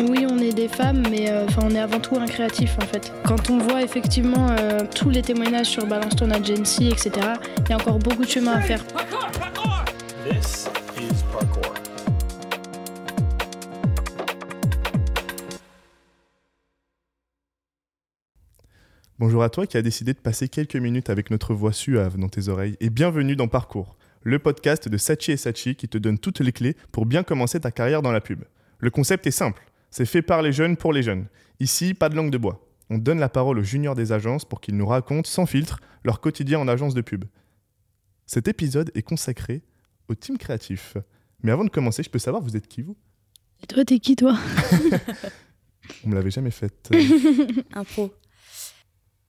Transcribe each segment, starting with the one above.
Oui, on est des femmes, mais euh, on est avant tout un créatif en fait. Quand on voit effectivement euh, tous les témoignages sur Balance ton agency, etc., il y a encore beaucoup de chemin à faire. Bonjour à toi qui as décidé de passer quelques minutes avec notre voix suave dans tes oreilles et bienvenue dans Parcours, le podcast de Sachi et Sachi qui te donne toutes les clés pour bien commencer ta carrière dans la pub. Le concept est simple, c'est fait par les jeunes pour les jeunes. Ici, pas de langue de bois. On donne la parole aux juniors des agences pour qu'ils nous racontent sans filtre leur quotidien en agence de pub. Cet épisode est consacré au team créatif. Mais avant de commencer, je peux savoir, vous êtes qui vous? Et toi, t'es qui toi? On me l'avait jamais faite. Un pro.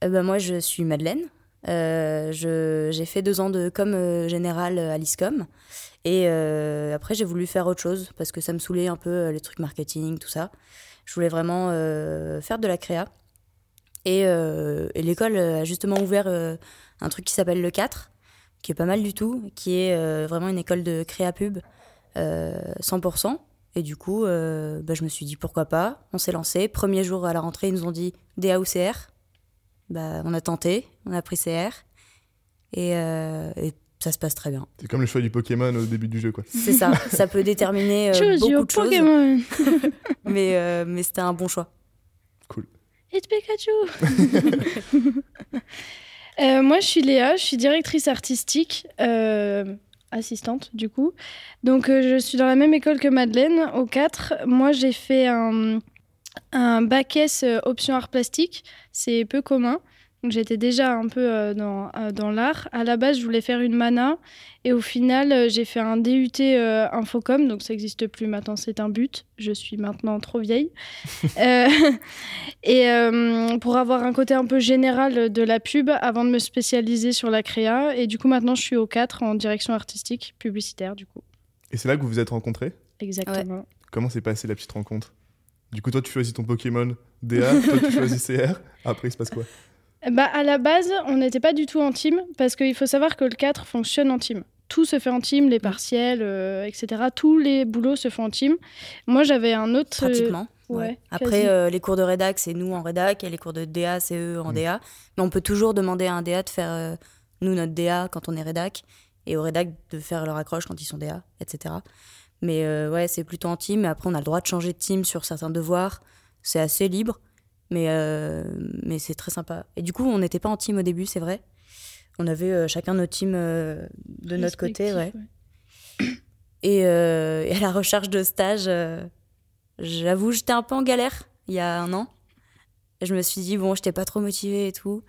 Euh, bah, moi, je suis Madeleine. Euh, j'ai fait deux ans de com euh, général à l'ISCOM. Et euh, après, j'ai voulu faire autre chose parce que ça me saoulait un peu euh, les trucs marketing, tout ça. Je voulais vraiment euh, faire de la créa. Et, euh, l'école a justement ouvert euh, un truc qui s'appelle le 4, qui est pas mal du tout, qui est euh, vraiment une école de créa pub euh, 100%. Et du coup, euh, bah, je me suis dit pourquoi pas. On s'est lancé. Premier jour à la rentrée, ils nous ont dit DA ou CR. Bah, on a tenté, on a pris CR. Et, euh, et ça se passe très bien. C'est comme le choix du Pokémon au début du jeu, quoi. C'est ça, ça peut déterminer euh, beaucoup de choses. Pokémon Mais, euh, mais c'était un bon choix. It's Pikachu Euh, Moi, je suis Léa, je suis directrice artistique, euh, assistante du coup. Donc, euh, je suis dans la même école que Madeleine, au 4. Moi, j'ai fait un, un bac S euh, option art plastique. C'est peu commun. Donc, j'étais déjà un peu euh, dans, euh, dans l'art. À la base, je voulais faire une mana. Et au final, j'ai fait un DUT euh, Infocom. Donc, ça n'existe plus maintenant, c'est un but. Je suis maintenant trop vieille. Euh, et euh, pour avoir un côté un peu général de la pub avant de me spécialiser sur la créa. Et du coup, maintenant, je suis au 4 en direction artistique, publicitaire, du coup. Et c'est là que vous vous êtes rencontrés? Exactement. Comment s'est passée la petite rencontre? Du coup, toi, tu choisis ton Pokémon DA, toi, tu choisis CR. Après, il se passe quoi Bah, à la base, on n'était pas du tout en team parce qu'il faut savoir que le 4 fonctionne en team. Tout se fait en team, les partiels, euh, etc. Tous les boulots se font en team. Moi, j'avais un autre. euh, Pratiquement. ouais, Après, euh, les cours de rédac, c'est nous en rédac, et les cours de DA, c'est eux en Mm. DA. Mais on peut toujours demander à un DA de faire, euh, nous, notre DA quand on est rédac, et au rédac de faire leur accroche quand ils sont DA, etc. Mais euh, ouais, c'est plutôt en team. Après, on a le droit de changer de team sur certains devoirs. C'est assez libre, mais, euh, mais c'est très sympa. Et du coup, on n'était pas en team au début, c'est vrai. On avait euh, chacun nos teams de notre côté, ouais. Et, et à la recherche de stage, j'avoue, j'étais un peu en galère il y a un an. Je me suis dit, bon, j'étais pas trop motivée et tout.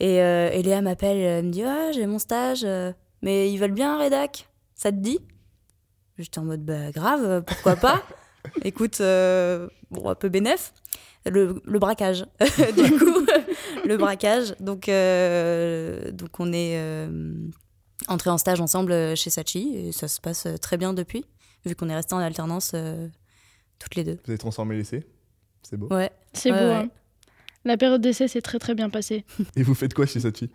Et, et Léa m'appelle, elle me dit, ah, j'ai mon stage, mais ils veulent bien un rédac. Ça te dit? J'étais en mode, bah grave, euh, pourquoi pas Écoute, euh, bon, un peu bénef. Le, le braquage, du coup, le braquage. Donc, euh, donc on est euh, entrés en stage ensemble chez Sachi et ça se passe très bien depuis, vu qu'on est restés en alternance euh, toutes les deux. Vous avez transformé l'essai? C'est beau. Ouais. C'est Ouais, beau. ouais. hein. La période d'essai s'est très très bien passée. Et vous faites quoi chez Sachi?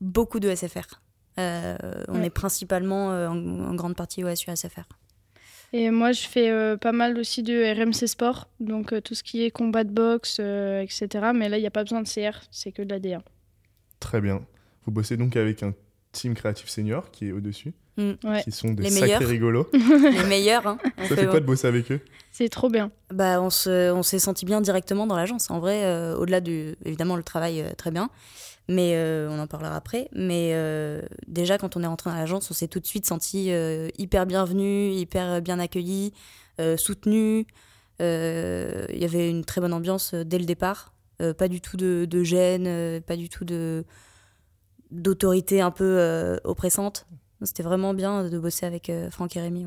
Beaucoup de SFR. Euh, on Ouais. est principalement euh, en, en grande partie ouais, sur SFR. Et moi, je fais euh, pas mal aussi de RMC Sport, donc euh, tout ce qui est combat de boxe, euh, etc. Mais là, il n'y a pas besoin de CR, c'est que de la D1. Très bien. Vous bossez donc avec un team créatif senior qui est au-dessus, Mm. Ouais, qui sont des Les sacrés meilleurs. rigolos. Les meilleurs. Hein. Ça fait- fait quoi de bosser avec eux? C'est trop bien. bah, on, se, on s'est senti bien directement dans l'agence. En vrai, euh, au-delà du. Évidemment, le travail, euh, très bien. Mais euh, on en parlera après. Mais euh, déjà, quand on est rentré dans l'agence, on s'est tout de suite senti euh, hyper bienvenu, hyper bien accueilli, soutenu. Il y avait une très bonne ambiance dès le départ. Pas du tout de, gêne, pas du tout d'autorité un peu oppressante. C'était vraiment bien de bosser avec Franck et Rémi.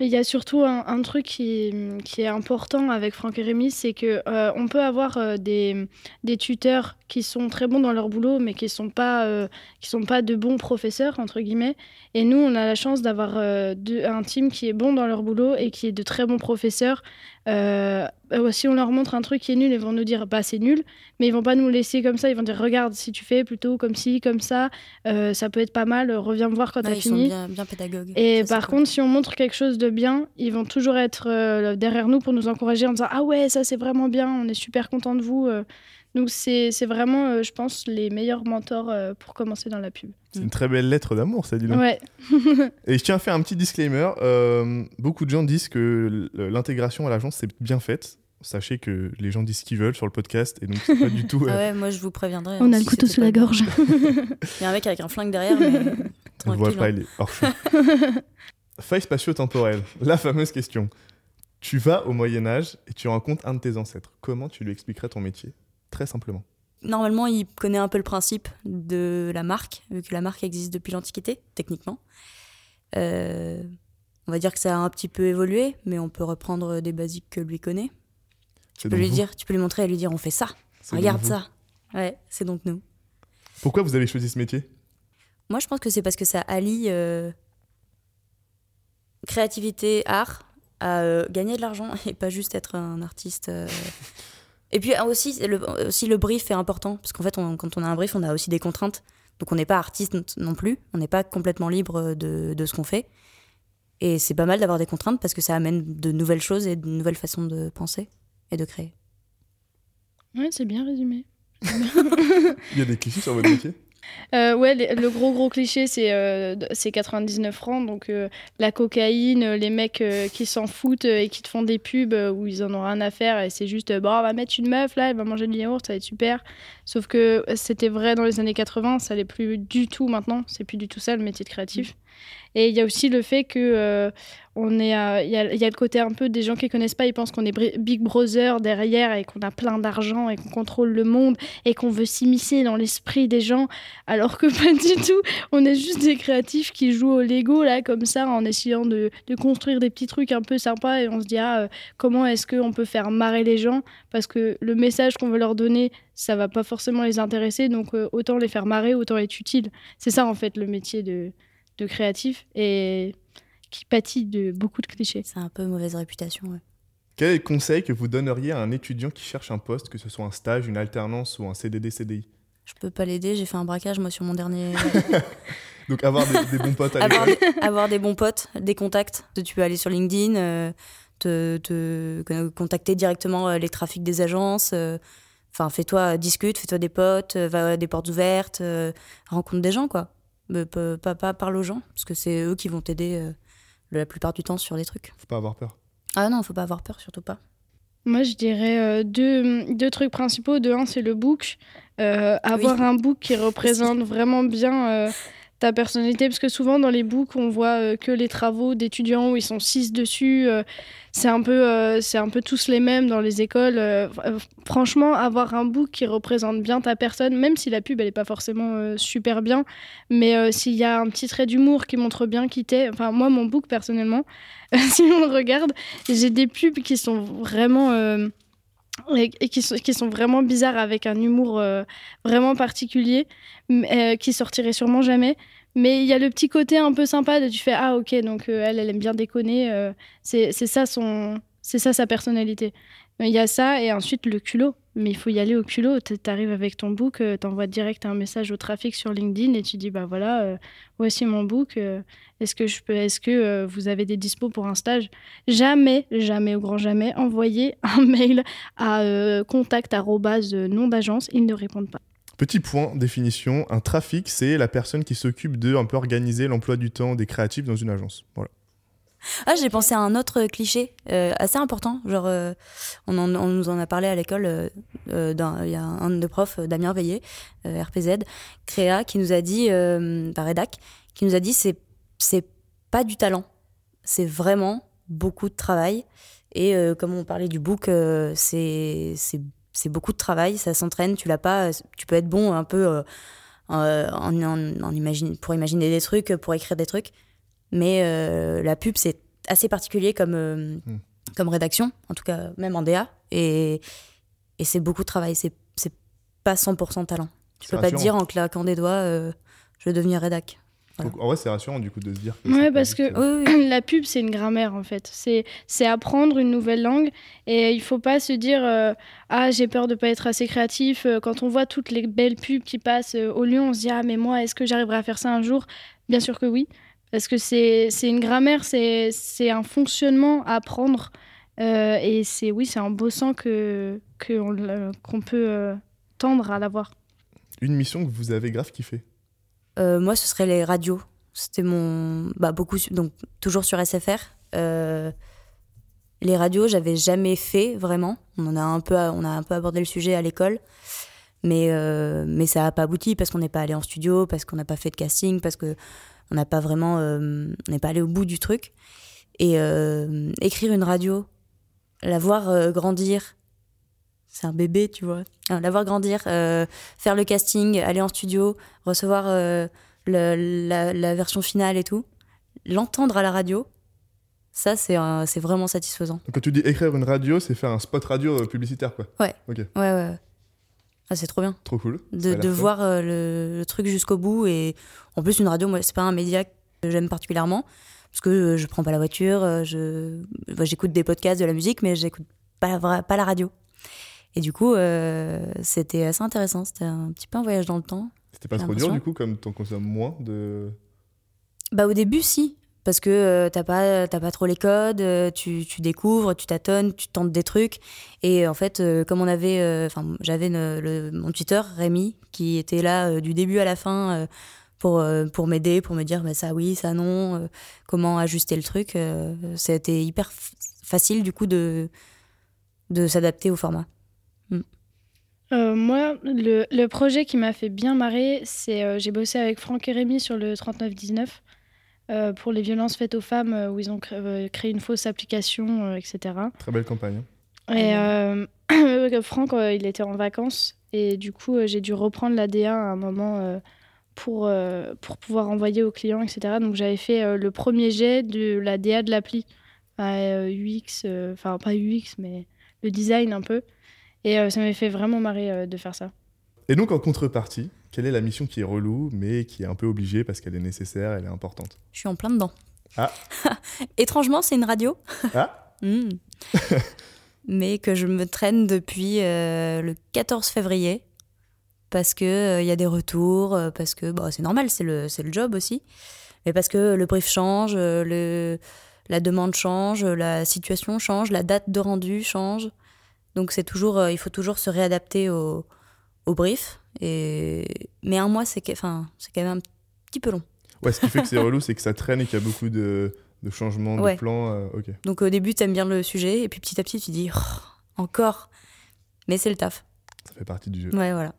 Il y a surtout un, un truc qui, qui est important avec Franck et Rémi, c'est que euh, on peut avoir euh, des, des tuteurs qui sont très bons dans leur boulot, mais qui sont pas euh, qui sont pas de bons professeurs entre guillemets. Et nous, on a la chance d'avoir un team qui est bon dans leur boulot et qui est de très bons professeurs. Si on leur montre un truc qui est nul, ils vont nous dire bah c'est nul, mais ils vont pas nous laisser comme ça. Ils vont dire regarde si tu fais plutôt comme ci comme ça, ça peut être pas mal. Reviens me voir quand Ouais, t'as sont fini. bien, bien pédagogues. Et Ça, par cool. contre, si on montre quelque chose de bien, ils vont toujours être euh, derrière nous pour nous encourager en disant Ah ouais, ça c'est vraiment bien, on est super content de vous. euh. Donc c'est c'est vraiment, euh, je pense, les meilleurs mentors euh, pour commencer dans la pub. C'est une très belle lettre d'amour, ça, dis donc. Ouais. Et je tiens à faire un petit disclaimer. euh, beaucoup de gens disent que l'intégration à l'agence, c'est bien faite. Sachez que les gens disent ce qu'ils veulent sur le podcast, et donc c'est pas du tout. Ah ouais, moi je vous préviendrai. On hein, a le couteau sous la gorge. Il y a un mec avec un flingue derrière, mais On le voit pas, hein. il est hors. Faille spatio-temporelle. La fameuse question. Tu vas au Moyen-Âge et tu rencontres un de tes ancêtres. Comment tu lui expliquerais ton métier? Très simplement. Normalement, il connaît un peu le principe de la marque, vu que la marque existe depuis l'Antiquité, techniquement. Euh, on va dire que ça a un petit peu évolué, mais on peut reprendre des basiques que lui connaît. Tu peux lui vous. dire, tu peux lui montrer et lui dire on fait ça, regarde ça. Ouais, c'est donc nous. Pourquoi vous avez choisi ce métier? Moi, je pense que c'est parce que ça allie euh, créativité, art, à euh, gagner de l'argent et pas juste être un artiste. euh. Et puis euh, aussi le, aussi, le brief est important, parce qu'en fait, on- quand on a un brief, on a aussi des contraintes. Donc on n'est pas artiste non plus, on n'est pas complètement libre de, de ce qu'on fait. Et c'est pas mal d'avoir des contraintes parce que ça amène de nouvelles choses et de nouvelles façons de penser et de créer. Ouais, c'est bien résumé. Il y a des clichés sur votre métier? Euh, ouais, le gros gros cliché, c'est euh, d- c'est 99 francs. Donc euh, la cocaïne, les mecs euh, qui s'en foutent et qui te font des pubs où ils en ont rien à faire et c'est juste, bon, on va mettre une meuf là, elle va manger du yaourt, ça va être super. Sauf que c'était vrai dans les années 80, ça l'est plus du tout maintenant. C'est plus du tout ça le métier de créatif. Et il y a aussi le fait que euh, on est, il y, a, le côté un peu des gens qui connaissent pas, ils pensent qu'on est Big Brother derrière et qu'on a plein d'argent et qu'on contrôle le monde et qu'on veut s'immiscer dans l'esprit des gens, alors que pas du tout. On est juste des créatifs qui jouent au Lego là comme ça en essayant de, de construire des petits trucs un peu sympas et on se dit ah euh, comment est-ce qu'on peut faire marrer les gens? Parce que le message qu'on veut leur donner ça va pas forcément les intéresser donc euh, autant les faire marrer autant être utile. C'est ça en fait le métier de, de créatif et qui pâtit de beaucoup de clichés. C'est un peu mauvaise réputation. ouais. Quel est le conseil que vous donneriez à un étudiant qui cherche un poste, que ce soit un stage, une alternance ou un CDD-CDI Je peux pas l'aider, j'ai fait un braquage moi sur mon dernier. Donc avoir des, des bons potes à avoir, avoir des bons potes, des contacts. Tu peux aller sur LinkedIn, euh, te, te con- contacter directement euh, les trafics des agences. euh, Enfin, fais-toi, discute, fais-toi des potes, euh, va à des portes ouvertes, euh, rencontre des gens, quoi. Mais pas parle aux gens, parce que c'est eux qui vont t'aider euh, la plupart du temps sur les trucs. Faut pas avoir peur. Ah non, faut pas avoir peur, surtout pas. Moi, je dirais euh, deux, deux trucs principaux. De un, c'est le book. Euh, avoir un book qui représente vraiment bien euh, ta personnalité. Parce que souvent, dans les books, on voit euh, que les travaux d'étudiants où ils sont six dessus. euh, c'est un, peu, euh, c'est un peu tous les mêmes dans les écoles. franchement, avoir un book qui représente bien ta personne, même si la pub, elle n'est pas forcément super bien, mais s'il y a un petit trait d'humour qui montre bien qui t'es. Enfin, moi, mon book, personnellement, si on regarde, j'ai des pubs qui sont vraiment et, qui, sont, vraiment bizarres avec un humour euh, vraiment particulier euh, qui sortirait sûrement jamais. Mais il y a le petit côté un peu sympa de tu fais ah ok donc euh, elle elle aime bien déconner c'est ça c'est ça sa personnalité il y a ça et ensuite le culot. Mais il faut y aller au culot. T'arrives avec ton book euh, t'envoies direct un message au trafic sur LinkedIn et tu dis bah voilà euh, voici mon book euh, est-ce que je peux est-ce que vous avez des dispos pour un stage? Jamais jamais au grand jamais envoyer un mail à contact nom d'agence. Ils ne répondent pas. Petit point, définition, un trafic, c'est la personne qui s'occupe de un peu organiser l'emploi du temps des créatifs dans une agence. Voilà. Ah, j'ai pensé à un autre cliché euh, assez important. Genre, euh, on, nous en a parlé à l'école. euh, Il y a un de profs, Damien Veillé, RPZ, Créa, qui nous a dit, par Redac, qui nous a dit c'est c'est pas du talent, c'est vraiment beaucoup de travail. Et comme on parlait du book, c'est c'est beaucoup de travail, ça s'entraîne. Tu l'as pas, tu peux être bon un peu en, en- en pour imaginer des trucs, pour écrire des trucs. Mais euh, la pub, c'est assez particulier comme, euh, Mm. comme rédaction, en tout cas même en DA. Et, et c'est beaucoup de travail, c'est c'est pas 100% talent. Tu peux pas te dire en claquant des doigts, euh, je vais devenir rédac. Voilà. Donc, en vrai, c'est rassurant du coup de se dire que. Ouais, parce que- euh, Oui, oui, la pub, c'est une grammaire en fait. C'est c'est apprendre une nouvelle langue et il faut pas se dire euh, ah j'ai peur de pas être assez créatif. Quand on voit toutes les belles pubs qui passent euh, au Lyon, on se dit ah mais moi est-ce que j'arriverai à faire ça un jour? Bien sûr que oui. Parce que c'est c'est une grammaire, c'est c'est un fonctionnement à apprendre. Euh, et c'est oui, c'est en bossant que que qu'on peut euh, tendre à l'avoir. Une mission que vous avez grave kiffé. Euh, moi, ce serait les radios. C'était mon. Bah, beaucoup. Donc, toujours sur SFR. Euh, les radios, j'avais jamais fait vraiment. On, en a, un peu, on a un peu abordé le sujet à l'école. Mais, euh, mais ça n'a pas abouti parce qu'on n'est pas allé en studio, parce qu'on n'a pas fait de casting, parce qu'on n'a pas vraiment. euh, on n'est pas allé au bout du truc. Et euh, écrire une radio, la voir euh, grandir. C'est un bébé, tu vois. La voir grandir, faire le casting, aller en studio, recevoir le- la, la version finale et tout, l'entendre à la radio, ça c'est c'est vraiment satisfaisant. Donc, quand tu dis écrire une radio, c'est faire un spot radio publicitaire, quoi. Ouais, ouais, ouais. Ah, c'est trop bien Trop cool. De, voir euh, le, le truc jusqu'au bout. Et en plus, une radio, moi, c'est pas un média que j'aime particulièrement parce que euh, je prends pas la voiture, euh, je bah, j'écoute des podcasts, de la musique, mais j'écoute pas la, pas la radio. Et du coup, euh, c'était assez intéressant. C'était un petit peu un voyage dans le temps. C'était pas trop dur, du coup, comme t'en consommes moins de. Bah au début si, parce que euh, t'as pas t'as pas trop les codes, euh, tu, tu découvres, tu tâtonnes, tu tentes des trucs. Et en fait euh, comme on avait, euh, enfin j'avais mon tuteur Rémi qui était là euh, du début à la fin euh, pour euh, pour m'aider, pour me dire bah, ça oui ça non, euh, comment ajuster le truc, euh, c'était hyper facile du coup de de s'adapter au format. Euh, moi, le, le projet qui m'a fait bien marrer, c'est euh, j'ai bossé avec Franck et Rémi sur le 3919 euh, pour les violences faites aux femmes, euh, où ils ont euh, créé une fausse application, etc. Très belle campagne. hein. Et Franck, il était en vacances et du coup, j'ai dû reprendre l'ADA à un moment pour, pour pouvoir envoyer aux clients, etc. Donc j'avais fait le premier jet de l'ADA de l'appli, à, euh, UX, enfin pas UX, mais le design un peu. Et ça m'a fait vraiment marrer de faire ça. Et donc, en contrepartie, quelle est la mission qui est relou, mais qui est un peu obligée parce qu'elle est nécessaire, elle est importante? Je suis en plein dedans. Ah. Étrangement, c'est une radio. Ah Hmm. Mais que je me traîne depuis euh, le 14 février. Parce que il y a des retours, euh, parce que bah, c'est normal, c'est le, c'est le job aussi. Mais parce que le brief change, euh, le, la demande change, la situation change, la date de rendu change. Donc c'est toujours, euh, il faut toujours se réadapter au, au brief. Et... Mais un mois, c'est que- enfin, c'est quand même un petit peu long. Ouais, ce qui fait que c'est relou, c'est que ça traîne et qu'il y a beaucoup de, de changements Ouais. de plans. euh. Donc au début, tu aimes bien le sujet, et puis petit à petit, tu dis, Oh, encore. Mais c'est le taf. Ça fait partie du jeu. Ouais, voilà.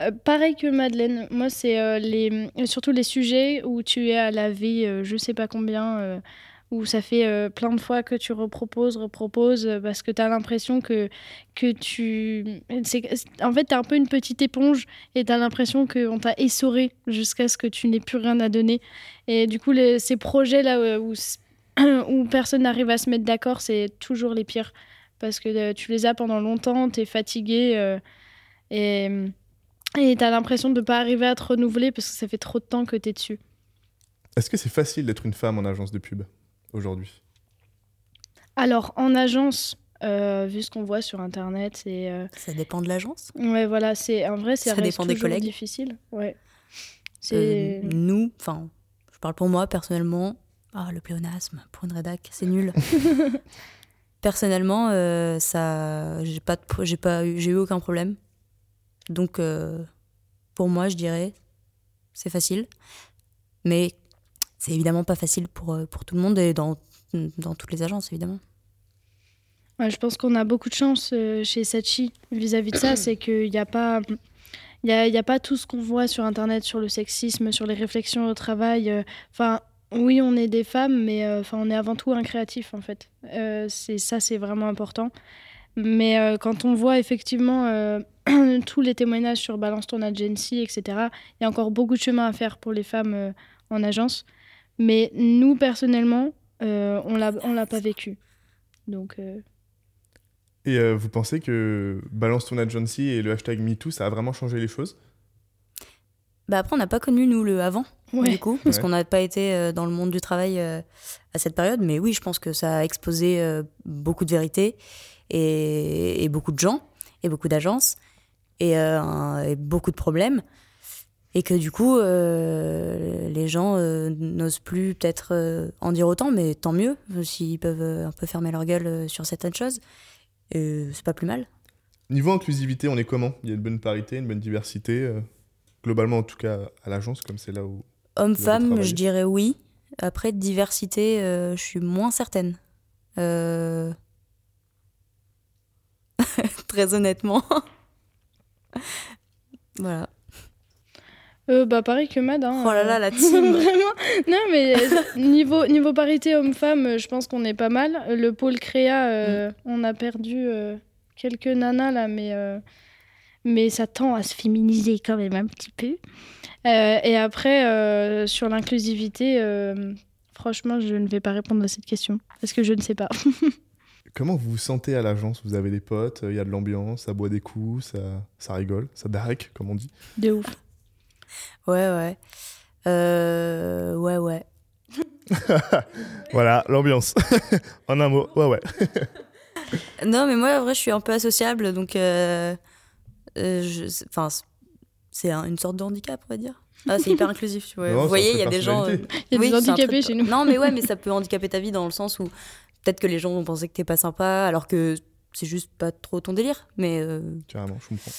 Euh, pareil que Madeleine, moi c'est euh, les, surtout les sujets où tu es à la vie, euh, je sais pas combien, euh, où ça fait euh, plein de fois que tu reproposes, reproposes, euh, parce que tu as l'impression que, que tu... En fait, tu un peu une petite éponge et tu as l'impression qu'on t'a essoré jusqu'à ce que tu n'aies plus rien à donner. Et du coup, les- ces projets-là euh, où, où personne n'arrive à se mettre d'accord, c'est toujours les pires. Parce que tu les as pendant longtemps, tu es fatigué et... Et t'as l'impression de ne pas arriver à te renouveler parce que ça fait trop de temps que t'es dessus. Est-ce que c'est facile d'être une femme en agence de pub? Aujourd'hui Alors, en agence, euh, vu ce qu'on voit sur Internet, c'est... euh, Ça dépend de l'agence. Ouais, voilà, c'est... En vrai, ça, Ça reste dépend des collègues. difficile. Ouais. C'est... Euh, nous, enfin, je parle pour moi personnellement. Ah, le pléonasme pour une rédac, c'est nul. personnellement, euh, ça, j'ai pas, de j'ai pas, eu- j'ai eu aucun problème. Donc, euh, pour moi, je dirais, c'est facile. Mais c'est évidemment pas facile pour, euh, pour tout le monde et dans, dans toutes les agences, évidemment. Je pense qu'on a beaucoup de chance euh, chez Sachi vis-à-vis de ça, c'est qu'il n'y a pas... Il n'y a, a pas tout ce qu'on voit sur Internet, sur le sexisme, sur les réflexions au travail. euh, Enfin, oui, on est des femmes, mais enfin, on est avant tout un créatif, en fait. C'est ça, c'est vraiment important. Mais quand on voit effectivement tous les témoignages sur Balance ton agency, etc., il y a encore beaucoup de chemin à faire pour les femmes en agence. Mais nous, personnellement, euh, on l'a on l'a pas vécu. Donc... euh, Et euh, vous pensez que Balance ton agency et le hashtag MeToo, ça a vraiment changé les choses? Bah après, on n'a pas connu, nous, le avant. Ouais. du coup, parce Ouais. qu'on n'a pas été euh, dans le monde du travail euh, à cette période. Mais oui, je pense que ça a exposé euh, beaucoup de vérités et, et beaucoup de gens et beaucoup d'agences. euh, et beaucoup de problèmes. Et que du coup, euh, les gens euh, n'osent plus peut-être euh, en dire autant, mais tant mieux s'ils peuvent un peu fermer leur gueule sur certaines choses. Et c'est pas plus mal. Niveau inclusivité, on est comment? Il y a une bonne parité, une bonne diversité Globalement, en tout cas, à l'agence, comme c'est là où. Homme-femme, travaillé. je dirais oui. Après, diversité, je suis moins certaine. Très honnêtement. voilà. Euh, bah pareil que Mad. Hein, Oh là là, euh, la team. Vraiment. Non, mais euh, niveau, niveau parité homme-femme, euh, je pense qu'on est pas mal. Le pôle créa, euh, on a perdu euh, quelques nanas là, mais, euh, mais ça tend à se féminiser quand même un petit peu. Euh, et après, euh, sur l'inclusivité, euh, franchement, je ne vais pas répondre à cette question parce que je ne sais pas. Comment vous vous sentez à l'agence? Vous avez des potes, il y a de l'ambiance, ça boit des coups, ça, ça rigole, ça darek, comme on dit. De ouf. Ouais, ouais. Euh, ouais, ouais. Voilà, l'ambiance. en un mot, ouais, ouais. Non, mais moi, en vrai, je suis un peu associable, donc. euh, euh, je- c'est- un- une sorte de handicap, on va dire. Ah, c'est hyper inclusif, tu vois. Non, Vous voyez, il y a des gens. personnalité. Il y a Oui, des handicapés truc- chez nous. Non, mais ouais, mais ça peut handicaper ta vie dans le sens où peut-être que les gens vont penser que t'es pas sympa, alors que c'est juste pas trop ton délire. Mais, euh, Carrément, je comprends.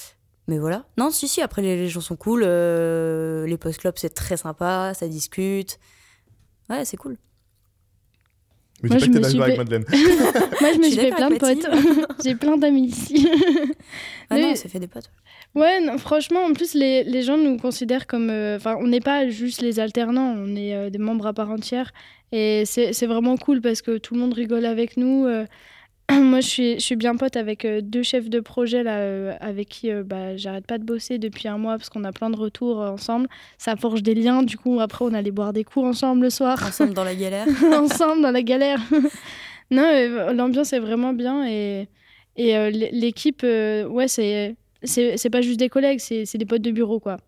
Mais voilà. Non, si, si, après les, les gens sont cool. euh, les post-clubs, c'est très sympa, ça discute. Ouais, c'est cool. Mais Moi, je me suis fait- Madeleine. Moi, je me suis fait plein de potes. J'ai plein d'amis ici. Ah Mais- non, ça fait des potes. Ouais, non, franchement, en plus, les, les gens nous considèrent comme. euh, Enfin, on n'est pas juste les alternants, on est euh, des membres à part entière. Et c'est c'est vraiment cool parce que tout le monde rigole avec nous. euh. Moi, je suis, je suis bien pote avec euh, deux chefs de projet là, euh, avec qui euh, bah, j'arrête pas de bosser depuis un mois parce qu'on a plein de retours euh, ensemble. Ça forge des liens. Du coup, après, on allait boire des coups ensemble le soir. Ensemble dans la galère. ensemble dans la galère. non, euh, l'ambiance est vraiment bien et, et euh, l'équipe, euh, ouais, c'est c'est c'est pas juste des collègues, c'est c'est des potes de bureau, quoi.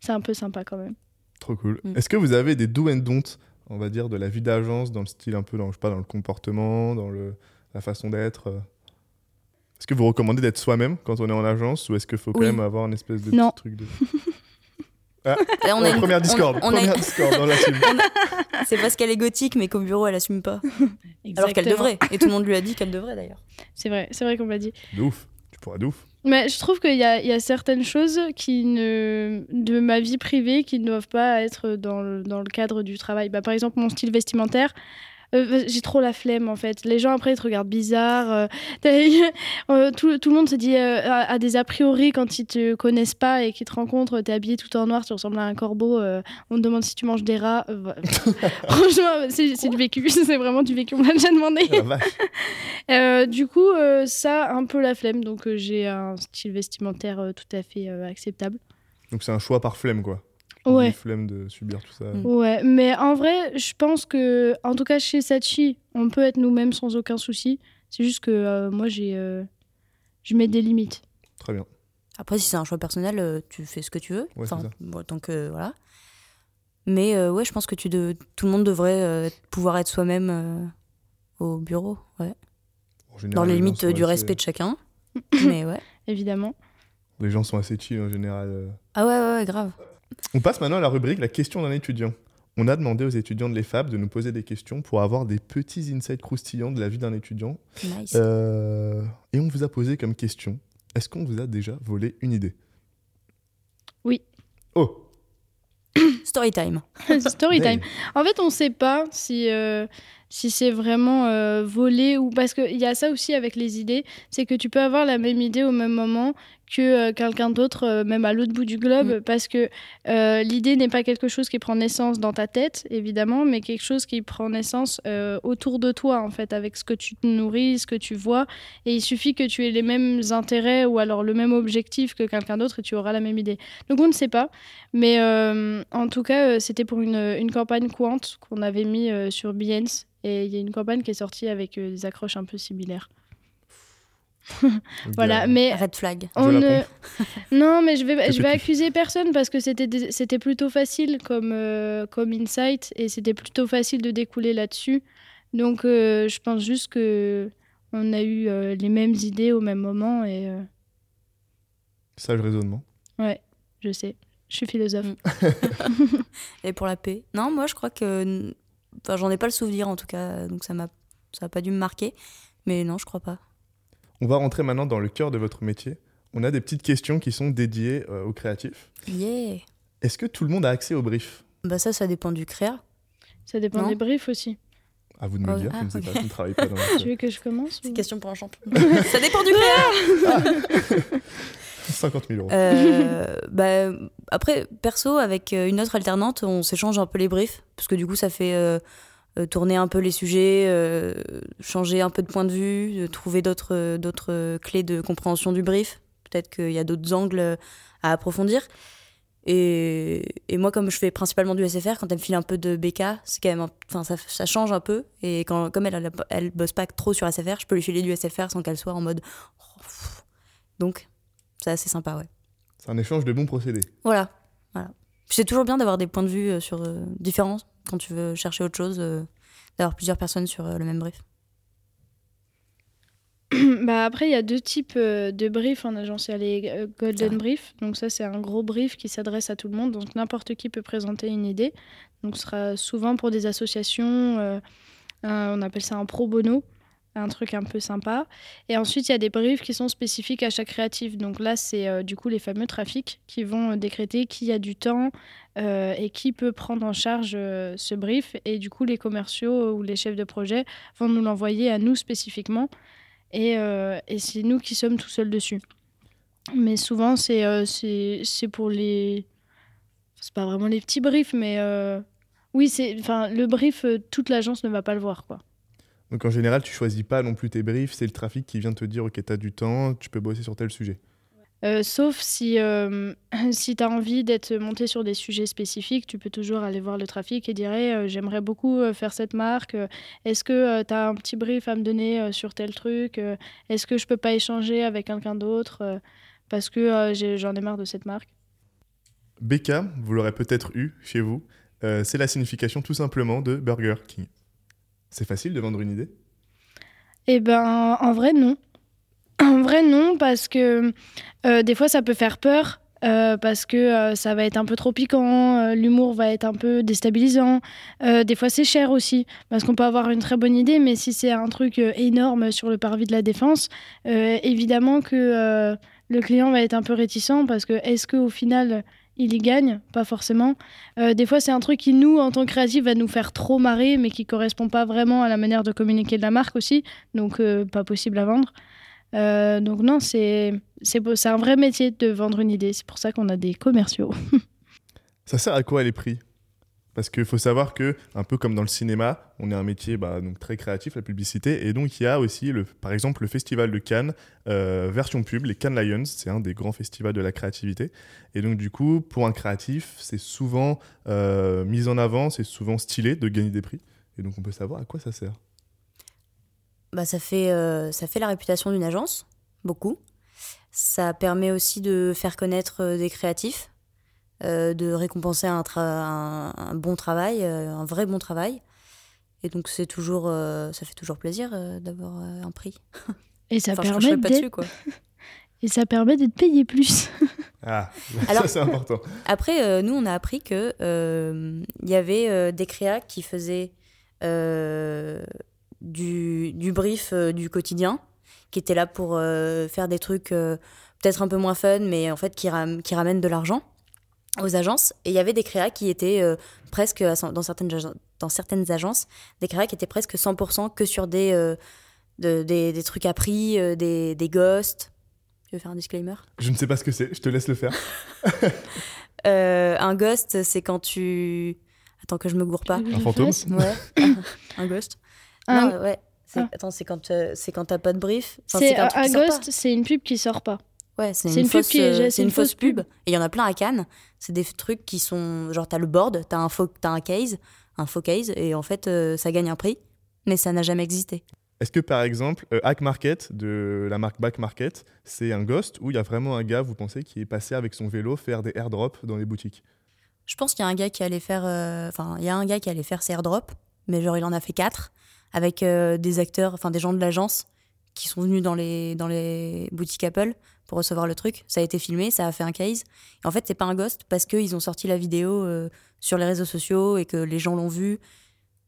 C'est un peu sympa quand même. Trop cool. Mm. Est-ce que vous avez des do and don't, on va dire, de la vie d'agence, dans le style un peu, dans, je sais pas, dans le comportement, dans le, la façon d'être euh Est-ce que vous recommandez d'être soi-même quand on est en agence ou est-ce qu'il faut quand Oui. même avoir une espèce de Non. petit truc de. Et on Ouais, a une- première Discord, on a- première Discord dans la team. C'est parce qu'elle est gothique, mais qu'au bureau, elle assume pas. Alors qu'elle devrait. Et tout le monde lui a dit qu'elle devrait d'ailleurs. C'est vrai, c'est vrai qu'on m'a dit. De ouf. Tu pourras de ouf. Mais je trouve qu'il y y a certaines choses qui ne, de ma vie privée qui ne doivent pas être dans le, dans le cadre du travail. Bah, par exemple, mon style vestimentaire. Euh, j'ai trop la flemme en fait. Les gens après ils te regardent bizarre. euh, euh, tout, tout le monde se dit euh, a, a des a priori quand ils te connaissent pas et qu'ils te rencontrent. T'es habillé tout en noir, tu ressembles à un corbeau. on te demande si tu manges des rats. Franchement, c'est du vécu. C'est vraiment du vécu. On me l'a déjà demandé. Ah, du coup, ça, un peu la flemme. Donc, j'ai un style vestimentaire tout à fait acceptable. Donc c'est un choix par flemme, quoi. Ouais. Une flemme de subir tout ça. Mm. Ouais, mais en vrai, je pense que, en tout cas chez Sachi, on peut être nous-mêmes sans aucun souci. C'est juste que euh, moi, j'ai, euh, je mets des limites. Très bien. Après, si c'est un choix personnel, euh, tu fais ce que tu veux. Ouais, c'est ça. bon, tant que voilà. Mais euh, ouais, je pense que tu de... tout le monde devrait euh, pouvoir être soi-même euh, au bureau. Ouais. En général, Dans les limites du assez- respect de chacun. Mais ouais. Évidemment. Les gens sont assez chill en général. Ah ouais, ouais, ouais, grave. On passe maintenant à la rubrique La question d'un étudiant. On a demandé aux étudiants de l'EFAB de nous poser des questions pour avoir des petits insights croustillants de la vie d'un étudiant. Nice. Euh, et on vous a posé comme question est-ce qu'on vous a déjà volé une idée? Oui. Oh Story time. Story time. En fait, on ne sait pas si, euh, si c'est vraiment euh, volé ou. Parce qu'il y a ça aussi avec les idées c'est que tu peux avoir la même idée au même moment que euh, quelqu'un d'autre, euh, même à l'autre bout du globe, parce que euh, l'idée n'est pas quelque chose qui prend naissance dans ta tête, évidemment, mais quelque chose qui prend naissance autour de toi, en fait, avec ce que tu te nourris, ce que tu vois. Et il suffit que tu aies les mêmes intérêts ou alors le même objectif que quelqu'un d'autre et tu auras la même idée. Donc on ne sait pas. Mais euh, en tout cas, euh, c'était pour une, une campagne Quant qu'on avait mis euh, sur Behance. Et il y a une campagne qui est sortie avec des accroches un peu similaires. Voilà, mais Red flag. on ne... Non, mais je vais, je vais accuser personne parce que c'était des- c'était plutôt facile comme, euh, comme insight et c'était plutôt facile de découler là-dessus. Donc euh, je pense juste que on a eu euh, les mêmes idées au même moment et, euh, Sage raisonnement. Ouais, je sais. Je suis philosophe. Mm. Et pour la paix Non, moi je crois que. Enfin, j'en ai pas le souvenir en tout cas, donc ça m'a ça a pas dû me marquer. Mais non, je crois pas. On va rentrer maintenant dans le cœur de votre métier. On a des petites questions qui sont dédiées euh, aux créatifs. Yeah Est-ce que tout le monde a accès au brief Bah ça, ça dépend du créa. Ça dépend Non. des briefs aussi. À vous de me le Oh, dire, ah, je ne pas, je ne travaille pas dans Tu veux que je commence ou- Question pour un champion. ça dépend du créa 50 000 euros. Euh, bah, après, perso, avec euh, une autre alternante, on s'échange un peu les briefs, parce que du coup, ça fait euh, tourner un peu les sujets, euh, changer un peu de point de vue, euh, trouver d'autres euh, d'autres euh, clés de compréhension du brief. Peut-être qu'il y a d'autres angles euh, à approfondir. Et, et moi, comme je fais principalement du SFR, quand elle me file un peu de BK, c'est quand même, enfin, ça, ça change un peu. Et quand, comme elle, elle, elle bosse pas trop sur SFR, je peux lui filer du SFR sans qu'elle soit en mode. oh. Donc, c'est assez sympa, ouais. C'est un échange de bons procédés. Voilà. voilà. C'est toujours bien d'avoir des points de vue euh, sur euh, différents quand tu veux chercher autre chose, euh, d'avoir plusieurs personnes sur euh, le même brief. bah après, il y a deux types de briefs en agence. Il y a les Golden vrai. Brief. Donc ça, c'est un gros brief qui s'adresse à tout le monde. Donc n'importe qui peut présenter une idée. Donc ce sera souvent pour des associations. on appelle ça un pro bono. Un truc un peu sympa. Et ensuite, il y a des briefs qui sont spécifiques à chaque créatif. Donc là, c'est euh, du coup les fameux trafics qui vont euh, décréter qui a du temps euh, et qui peut prendre en charge ce brief. Et du coup, les commerciaux ou les chefs de projet vont nous l'envoyer à nous spécifiquement et, et c'est nous qui sommes tout seuls dessus. Mais souvent, c'est c'est pour les. C'est pas vraiment les petits briefs, mais oui, c'est enfin le brief, toute l'agence ne va pas le voir, quoi. Donc en général, tu choisis pas non plus tes briefs, c'est le trafic qui vient te dire ok, t'as du temps, tu peux bosser sur tel sujet. Euh, sauf si, euh, si tu as envie d'être monté sur des sujets spécifiques, tu peux toujours aller voir le trafic et dire euh, J'aimerais beaucoup faire cette marque. Est-ce que tu as un petit brief à me donner sur tel truc Est-ce que je peux pas échanger avec quelqu'un d'autre parce que j'en ai marre de cette marque? BK, vous l'aurez peut-être eu chez vous, c'est la signification tout simplement de Burger King. C'est facile de vendre une idée? Eh ben, en vrai, non. En vrai, non, parce que euh, des fois, ça peut faire peur. euh, parce que euh, ça va être un peu trop piquant, l'humour va être un peu déstabilisant. Des fois, c'est cher aussi, parce qu'on peut avoir une très bonne idée, mais si c'est un truc énorme sur le parvis de la défense, évidemment que le client va être un peu réticent, parce que est-ce qu'au final, il y gagne Pas forcément. Euh, des fois, c'est un truc qui, nous, en tant que créatifs, va nous faire trop marrer, mais qui correspond pas vraiment à la manière de communiquer de la marque aussi donc euh, pas possible à vendre. Euh, donc non, c'est un vrai métier de vendre une idée. C'est pour ça qu'on a des commerciaux. Ça sert à quoi les prix? Parce qu'il faut savoir que, un peu comme dans le cinéma, on est un métier bah, donc très créatif, la publicité, et donc il y a aussi, le, par exemple, le festival de Cannes, euh, version pub, les Cannes Lions, c'est un des grands festivals de la créativité. Et donc du coup, pour un créatif, c'est souvent euh, mis en avant, c'est souvent stylé de gagner des prix. Et donc on peut savoir à quoi ça sert. Bah, ça, fait, euh, ça fait la réputation d'une agence, beaucoup. Ça permet aussi de faire connaître des créatifs, euh, de récompenser un, tra- un, un bon travail, euh, un vrai bon travail. Et donc c'est toujours, euh, ça fait toujours plaisir euh, d'avoir euh, un prix. Et ça Enfin, permet d'être quoi. et ça permet d'être payé plus. Ah, Alors- ça c'est important. Après, euh, nous, on a appris que euh, il y avait euh, des créas qui faisaient euh, du, du brief euh, du quotidien, qui étaient là pour euh, faire des trucs euh, peut-être un peu moins fun, mais en fait qui, ram- qui ramènent de l'argent aux agences. Et il y avait des créas qui étaient euh, presque, dans certaines, dans certaines agences, des créas qui étaient presque 100% que sur des, euh, de- des, des trucs à prix, euh, des, des ghosts. Tu veux faire un disclaimer? Je ne sais pas ce que c'est, je te laisse le faire. Euh, un ghost, c'est quand tu. Attends que je me gourre pas. Un fantôme? Ouais. un ghost. Un- Non, ouais. Ah. Attends, c'est quand, euh, c'est quand t'as pas de brief. Enfin, C'est un un, ghost, c'est une pub qui sort pas. Ouais, c'est une, une pub fausse, euh, c'est une fausse fausse pub. pub. Et il y en a plein à Cannes. C'est des trucs qui sont. Genre, t'as le board, t'as un, faux, t'as un case, un faux case, et en fait, euh, ça gagne un prix, mais ça n'a jamais existé. Est-ce que par exemple, euh, Hack Market de la marque Back Market, c'est un ghost où il y a vraiment un gars, vous pensez, qui est passé avec son vélo faire des airdrops dans les boutiques? Je pense qu'il y a un gars qui allait faire. euh, Enfin, il y a un gars qui allait faire ses airdrops, mais genre, il en a fait quatre, avec euh, des acteurs, enfin, des gens de l'agence qui sont venus dans les, dans les boutiques Apple pour recevoir le truc. Ça a été filmé, ça a fait un case. Et en fait, c'est pas un ghost parce qu'ils ont sorti la vidéo euh, sur les réseaux sociaux et que les gens l'ont vu.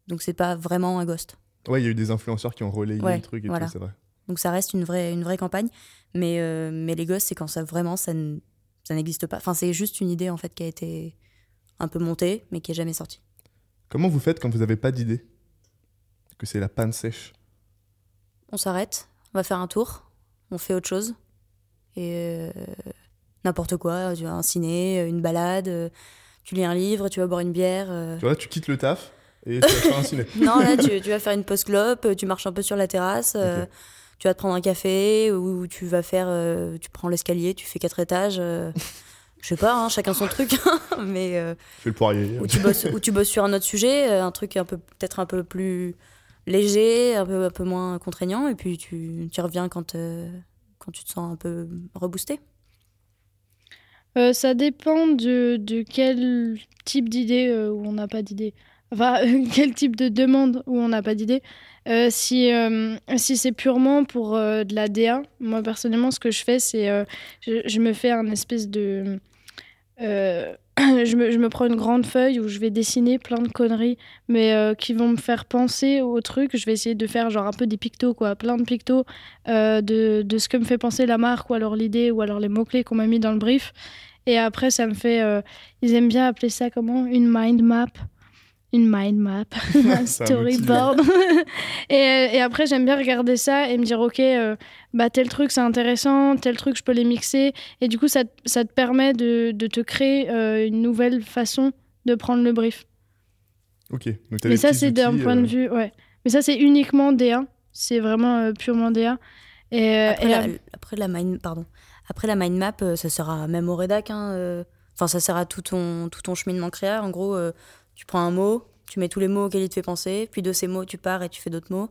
Donc c'est pas vraiment un ghost. Ouais, il y a eu des influenceurs qui ont relayé Ouais, le truc et voilà. tout, c'est vrai. Donc ça reste une vraie, une vraie campagne. Mais, euh, mais les ghosts, c'est quand ça vraiment, ça, n'existe pas. Enfin, c'est juste une idée en fait qui a été un peu montée, mais qui est jamais sortie. Comment vous faites quand vous n'avez pas d'idée Que c'est la panne sèche? On s'arrête, on va faire un tour, on fait autre chose. Et euh, n'importe quoi, tu vas un ciné, une balade, euh, tu lis un livre, tu vas boire une bière. euh. Tu vois, tu quittes le taf et tu vas faire un ciné. Non, là, tu, tu vas faire une pause clope, tu marches un peu sur la terrasse, tu vas te prendre un café, ou tu vas faire, tu prends l'escalier, tu fais quatre étages. je sais pas, hein, chacun son truc, mais euh, fais le poirier. ou tu bosses, ou tu bosses sur un autre sujet, un truc un peu peut-être un peu plus léger, un peu un peu moins contraignant, et puis tu, tu reviens quand euh, quand tu te sens un peu reboosté. Euh, ça dépend de, de quel type d'idée euh, où on n'a pas d'idée. Enfin, quel type de demande où on n'a pas d'idée. Euh, si si c'est purement pour de la DA, moi personnellement, ce que je fais, c'est je me fais un espèce de. je, me, je me prends une grande feuille où je vais dessiner plein de conneries, mais euh, qui vont me faire penser au truc. Je vais essayer de faire genre un peu des pictos, quoi, plein de pictos euh, de, de ce que me fait penser la marque, ou alors l'idée, ou alors les mots-clés qu'on m'a mis dans le brief. Et après, ça me fait. euh, ils aiment bien appeler ça comment? Une mind map. Une mind map. un storyboard. et, et après, j'aime bien regarder ça et me dire ok, euh, bah, tel truc c'est intéressant, tel truc je peux les mixer. Et du coup, ça, te- ça te permet de, de te créer euh, une nouvelle façon de prendre le brief. Ok. Donc Mais ça, c'est d'un point de euh, vue. Ouais. Mais ça, c'est uniquement DA. C'est vraiment euh, purement DA. Et, euh, Après, et la, après la mind, pardon. Après la mind map, euh, ça sert à, même au rédac. hein, euh, Enfin, ça sert à tout ton, tout ton cheminement créa. En gros, euh, tu prends un mot, tu mets tous les mots auxquels il te fait penser, puis de ces mots, tu pars et tu fais d'autres mots.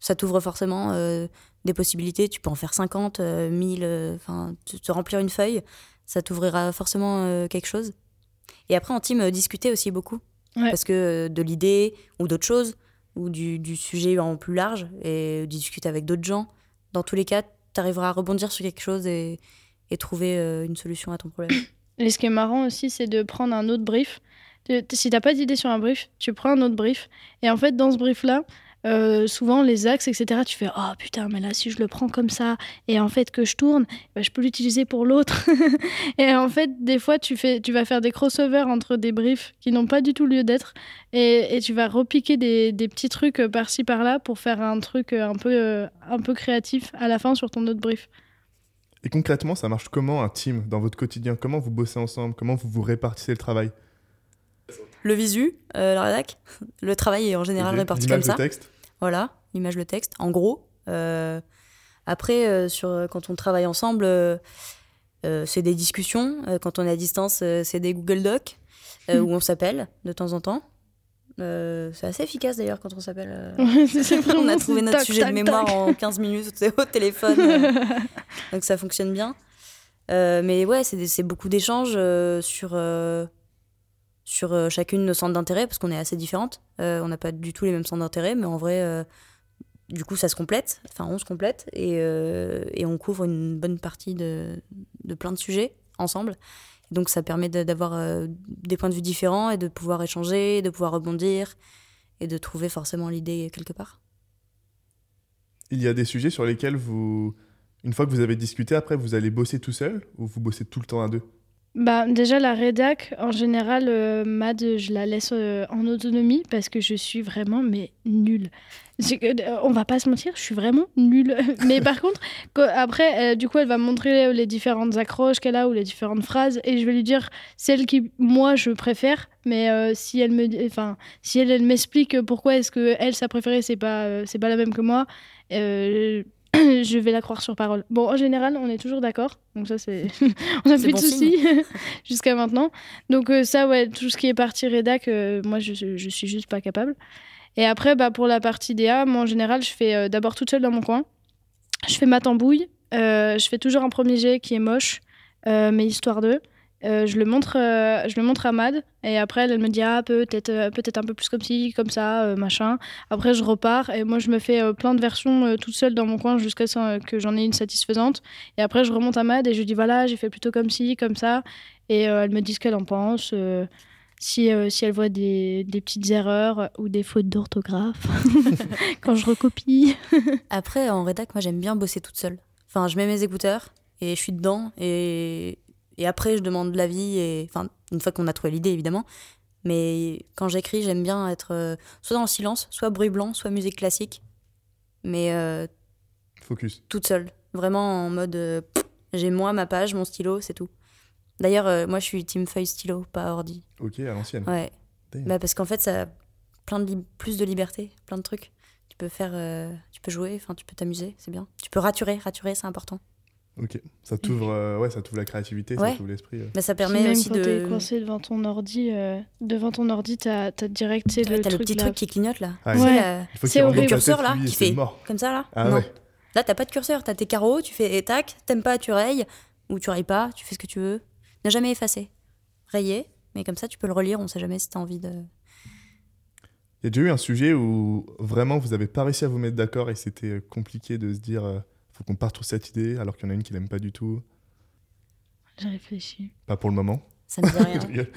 Ça t'ouvre forcément euh, des possibilités. Tu peux en faire 50, euh, 1000, euh, enfin, te, remplir une feuille. Ça t'ouvrira forcément euh, quelque chose. Et après, en team, euh, discuter aussi beaucoup. Ouais. Parce que euh, de l'idée ou d'autres choses, ou du, du sujet en plus large, et discuter avec d'autres gens, dans tous les cas, tu arriveras à rebondir sur quelque chose et, et trouver euh, une solution à ton problème. Et ce qui est marrant aussi, c'est de prendre un autre brief. Si t'as pas d'idée sur un brief, tu prends un autre brief. Et en fait, dans ce brief-là, euh, souvent les axes, etc., tu fais Oh putain, mais là, si je le prends comme ça, et en fait que je tourne, bah, je peux l'utiliser pour l'autre. et en fait, des fois, tu, fais, tu vas faire des crossovers entre des briefs qui n'ont pas du tout lieu d'être. Et, tu vas repiquer des, petits trucs euh, par-ci par-là pour faire un truc euh, un peu, un peu créatif à la fin sur ton autre brief. Et concrètement, ça marche comment un team dans votre quotidien? Comment vous bossez ensemble? Comment vous vous répartissez le travail? Le visu, euh, la rédac, le travail est en général réparti L'image comme ça. de texte Voilà, l'image, le texte, en gros. Euh, après, euh, sur, quand on travaille ensemble, c'est des discussions. Quand on est à distance, euh, c'est des Google Docs euh, Mm. où on s'appelle de temps en temps. Euh, c'est assez efficace d'ailleurs quand on s'appelle. euh, on a trouvé notre tac, sujet tac, de mémoire tac. en 15 minutes au téléphone. euh, donc ça fonctionne bien. Euh, mais ouais, c'est beaucoup d'échanges euh, sur, euh, sur euh, chacune nos centres d'intérêt parce qu'on est assez différentes. Euh, on n'a pas du tout les mêmes centres d'intérêt, mais en vrai, euh, du coup, ça se complète. Enfin, on se complète et, et on couvre une bonne partie de, de plein de sujets ensemble. Donc ça permet d'avoir des points de vue différents et de pouvoir échanger, de pouvoir rebondir et de trouver forcément l'idée quelque part. Il y a des sujets sur lesquels vous, une fois que vous avez discuté, après vous allez bosser tout seul ou vous bossez tout le temps à deux? Bah, déjà, la rédac, en général, euh, Mad, je la laisse euh, en autonomie parce que je suis vraiment, mais nulle. Euh, on va pas se mentir, je suis vraiment nulle. mais par contre, après, euh, du coup, elle va me montrer les différentes accroches qu'elle a ou les différentes phrases et je vais lui dire celle qui, moi, je préfère. Mais si elle me, enfin, si elle, elle m'explique pourquoi est-ce que elle, sa préférée, c'est pas, c'est pas la même que moi, je vais la croire sur parole. Bon, en général, on est toujours d'accord. Donc ça, c'est... on a C'est plus bon de soucis jusqu'à maintenant. Donc euh, ça, ouais, tout ce qui est partie rédac, euh, moi, je, je suis juste pas capable. Et après, bah, pour la partie DA, moi, en général, je fais euh, d'abord toute seule dans mon coin. Je fais ma tambouille. Je fais toujours un premier jet qui est moche, mais histoire d'eux. Euh, je, le montre, euh, je le montre à Mad et après elle, me dit ah peut-être euh, peut-être un peu plus comme ci comme ça machin après je repars et moi je me fais plein de versions toute seule dans mon coin jusqu'à ce que j'en ai une satisfaisante et après je remonte à Mad et je dis voilà j'ai fait plutôt comme ci comme ça et elle me dit ce qu'elle en pense si, si elle voit des, des petites erreurs ou des fautes d'orthographe quand je recopie Après, en rédac, moi, j'aime bien bosser toute seule. Enfin, je mets mes écouteurs et je suis dedans. Et, et après, je demande l'avis. Et... Enfin, une fois qu'on a trouvé l'idée, évidemment. Mais quand j'écris, j'aime bien être euh, soit dans le silence, soit bruit blanc, soit musique classique. Mais euh, Focus. toute seule. Vraiment en mode euh, j'ai moi, ma page, mon stylo, c'est tout. D'ailleurs, moi, je suis team feuille stylo, pas ordi. Ok, à l'ancienne. Ouais. Bah, parce qu'en fait, ça a plein de plus de liberté, plein de trucs. Tu peux faire, tu peux jouer, enfin, tu peux t'amuser, c'est bien. Tu peux raturer, raturer, c'est important. Ok. Ça t'ouvre euh, ouais, ça t'ouvre la créativité, ça t'ouvre l'esprit. euh. Bah, ça Puis permet même aussi quand t'es de. coincé devant ton ordi euh, devant ton ordi t'as as direct Ouais, le T'as le truc petit là. truc qui clignote là. Ah, Ouais. là, Il faut C'est horrible. ta Curseur, là, lui, qui fait- mort. comme ça là. Ah non. ouais. Là, t'as pas de curseur, t'as tes carreaux, tu fais et tac, t'aimes pas, tu rayes, ou tu rayes pas, tu fais ce que tu veux. N'a jamais effacé. Rayer, mais comme ça, tu peux le relire, on sait jamais si t'as envie de. Il y a déjà eu un sujet où vraiment vous avez pas réussi à vous mettre d'accord et c'était euh, compliqué de se dire euh, faut qu'on parte sur cette idée alors qu'il y en a une qui l'aime pas du tout. J'ai réfléchi. Pas pour le moment. Ça me dit rien.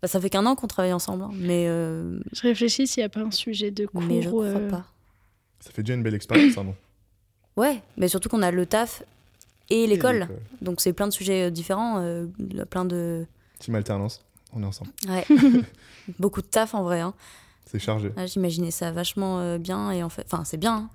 Bah, ça fait qu'un an qu'on travaille ensemble, hein, mais, euh, Je réfléchis s'il n'y a pas un sujet de cours. mais je crois euh, pas. Ça fait déjà une belle expérience, hein, non Ouais, mais surtout qu'on a le taf et l'école. Donc c'est plein de sujets euh, différents, euh, plein de. Team alternance, on est ensemble. Ouais. Beaucoup de taf en vrai. Hein. C'est chargé. Ah, J'imaginais ça vachement euh, bien et en fait. Enfin, c'est bien, hein,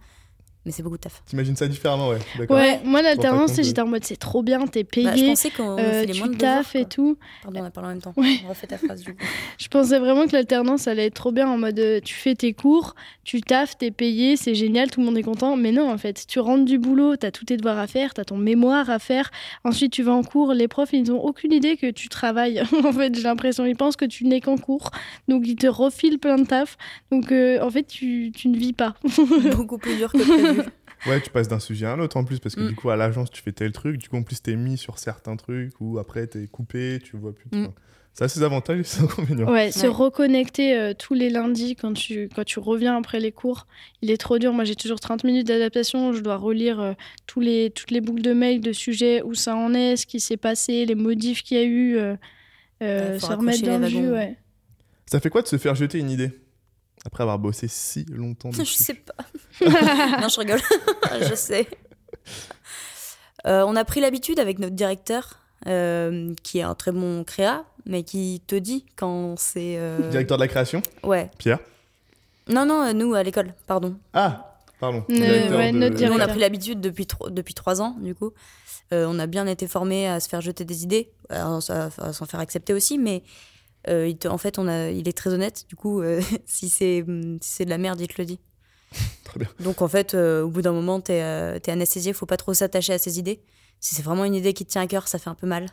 mais c'est beaucoup de taf. T'imagines ça différemment, ouais. Ouais, moi l'alternance, j'étais en mode c'est trop bien, t'es payé, Bah, je pensais qu'on euh, fait les moins de tu devoirs. taffes et tout. Pardon, on a parlé en même temps. Ouais. On refait ta phrase du coup. Je pensais vraiment que l'alternance allait être trop bien en mode euh, tu fais tes cours, tu taffes, t'es payé, c'est génial, tout le monde est content. Mais non, en fait, tu rentres du boulot, t'as tous tes devoirs à faire, t'as ton mémoire à faire. Ensuite, tu vas en cours, les profs, ils n'ont aucune idée que tu travailles. en fait, j'ai l'impression, ils pensent que tu n'es qu'en cours. Donc, ils te refilent plein de taf. Donc, euh, en fait, tu, tu ne vis pas. Beaucoup plus dur que prévu. Ouais, tu passes d'un sujet à un autre en plus, parce que Mm. du coup, à l'agence, tu fais tel truc, du coup, en plus, t'es mis sur certains trucs, ou après, t'es coupé, tu vois plus. de- Mm. Ça a ses avantages et ses inconvénients. Ouais, se Ouais. reconnecter euh, tous les lundis quand tu, quand tu reviens après les cours, il est trop dur. Moi, j'ai toujours 30 minutes d'adaptation. Je dois relire euh, tous les, toutes les boucles de mails de sujets, où ça en est, ce qui s'est passé, les modifs qu'il y a eu, euh, euh, Ouais, se remettre dans le jus. Ouais. Ça fait quoi de se faire jeter une idée? Après avoir bossé si longtemps je sais pas. non, je rigole. je sais. Euh, on a pris l'habitude avec notre directeur, euh, qui est un très bon créa, mais qui te dit quand c'est. euh, Directeur de la création Ouais. Pierre Non, non, euh, nous à l'école, pardon. Ah Pardon. Euh, Directeur ouais, de- notre Nous, on directeur. a pris l'habitude depuis, tro- depuis trois ans, du coup. Euh, on a bien été formés à se faire jeter des idées, à, à- à s'en faire accepter aussi, mais euh, il te- en fait, on a, il est très honnête. Du coup, euh, si c'est hum, si c'est de la merde, il te le dit. Très bien. Donc, en fait, euh, au bout d'un moment, t'es t'es anesthésié, faut pas trop s'attacher à ses idées. Si c'est vraiment une idée qui te tient à cœur, ça fait un peu mal.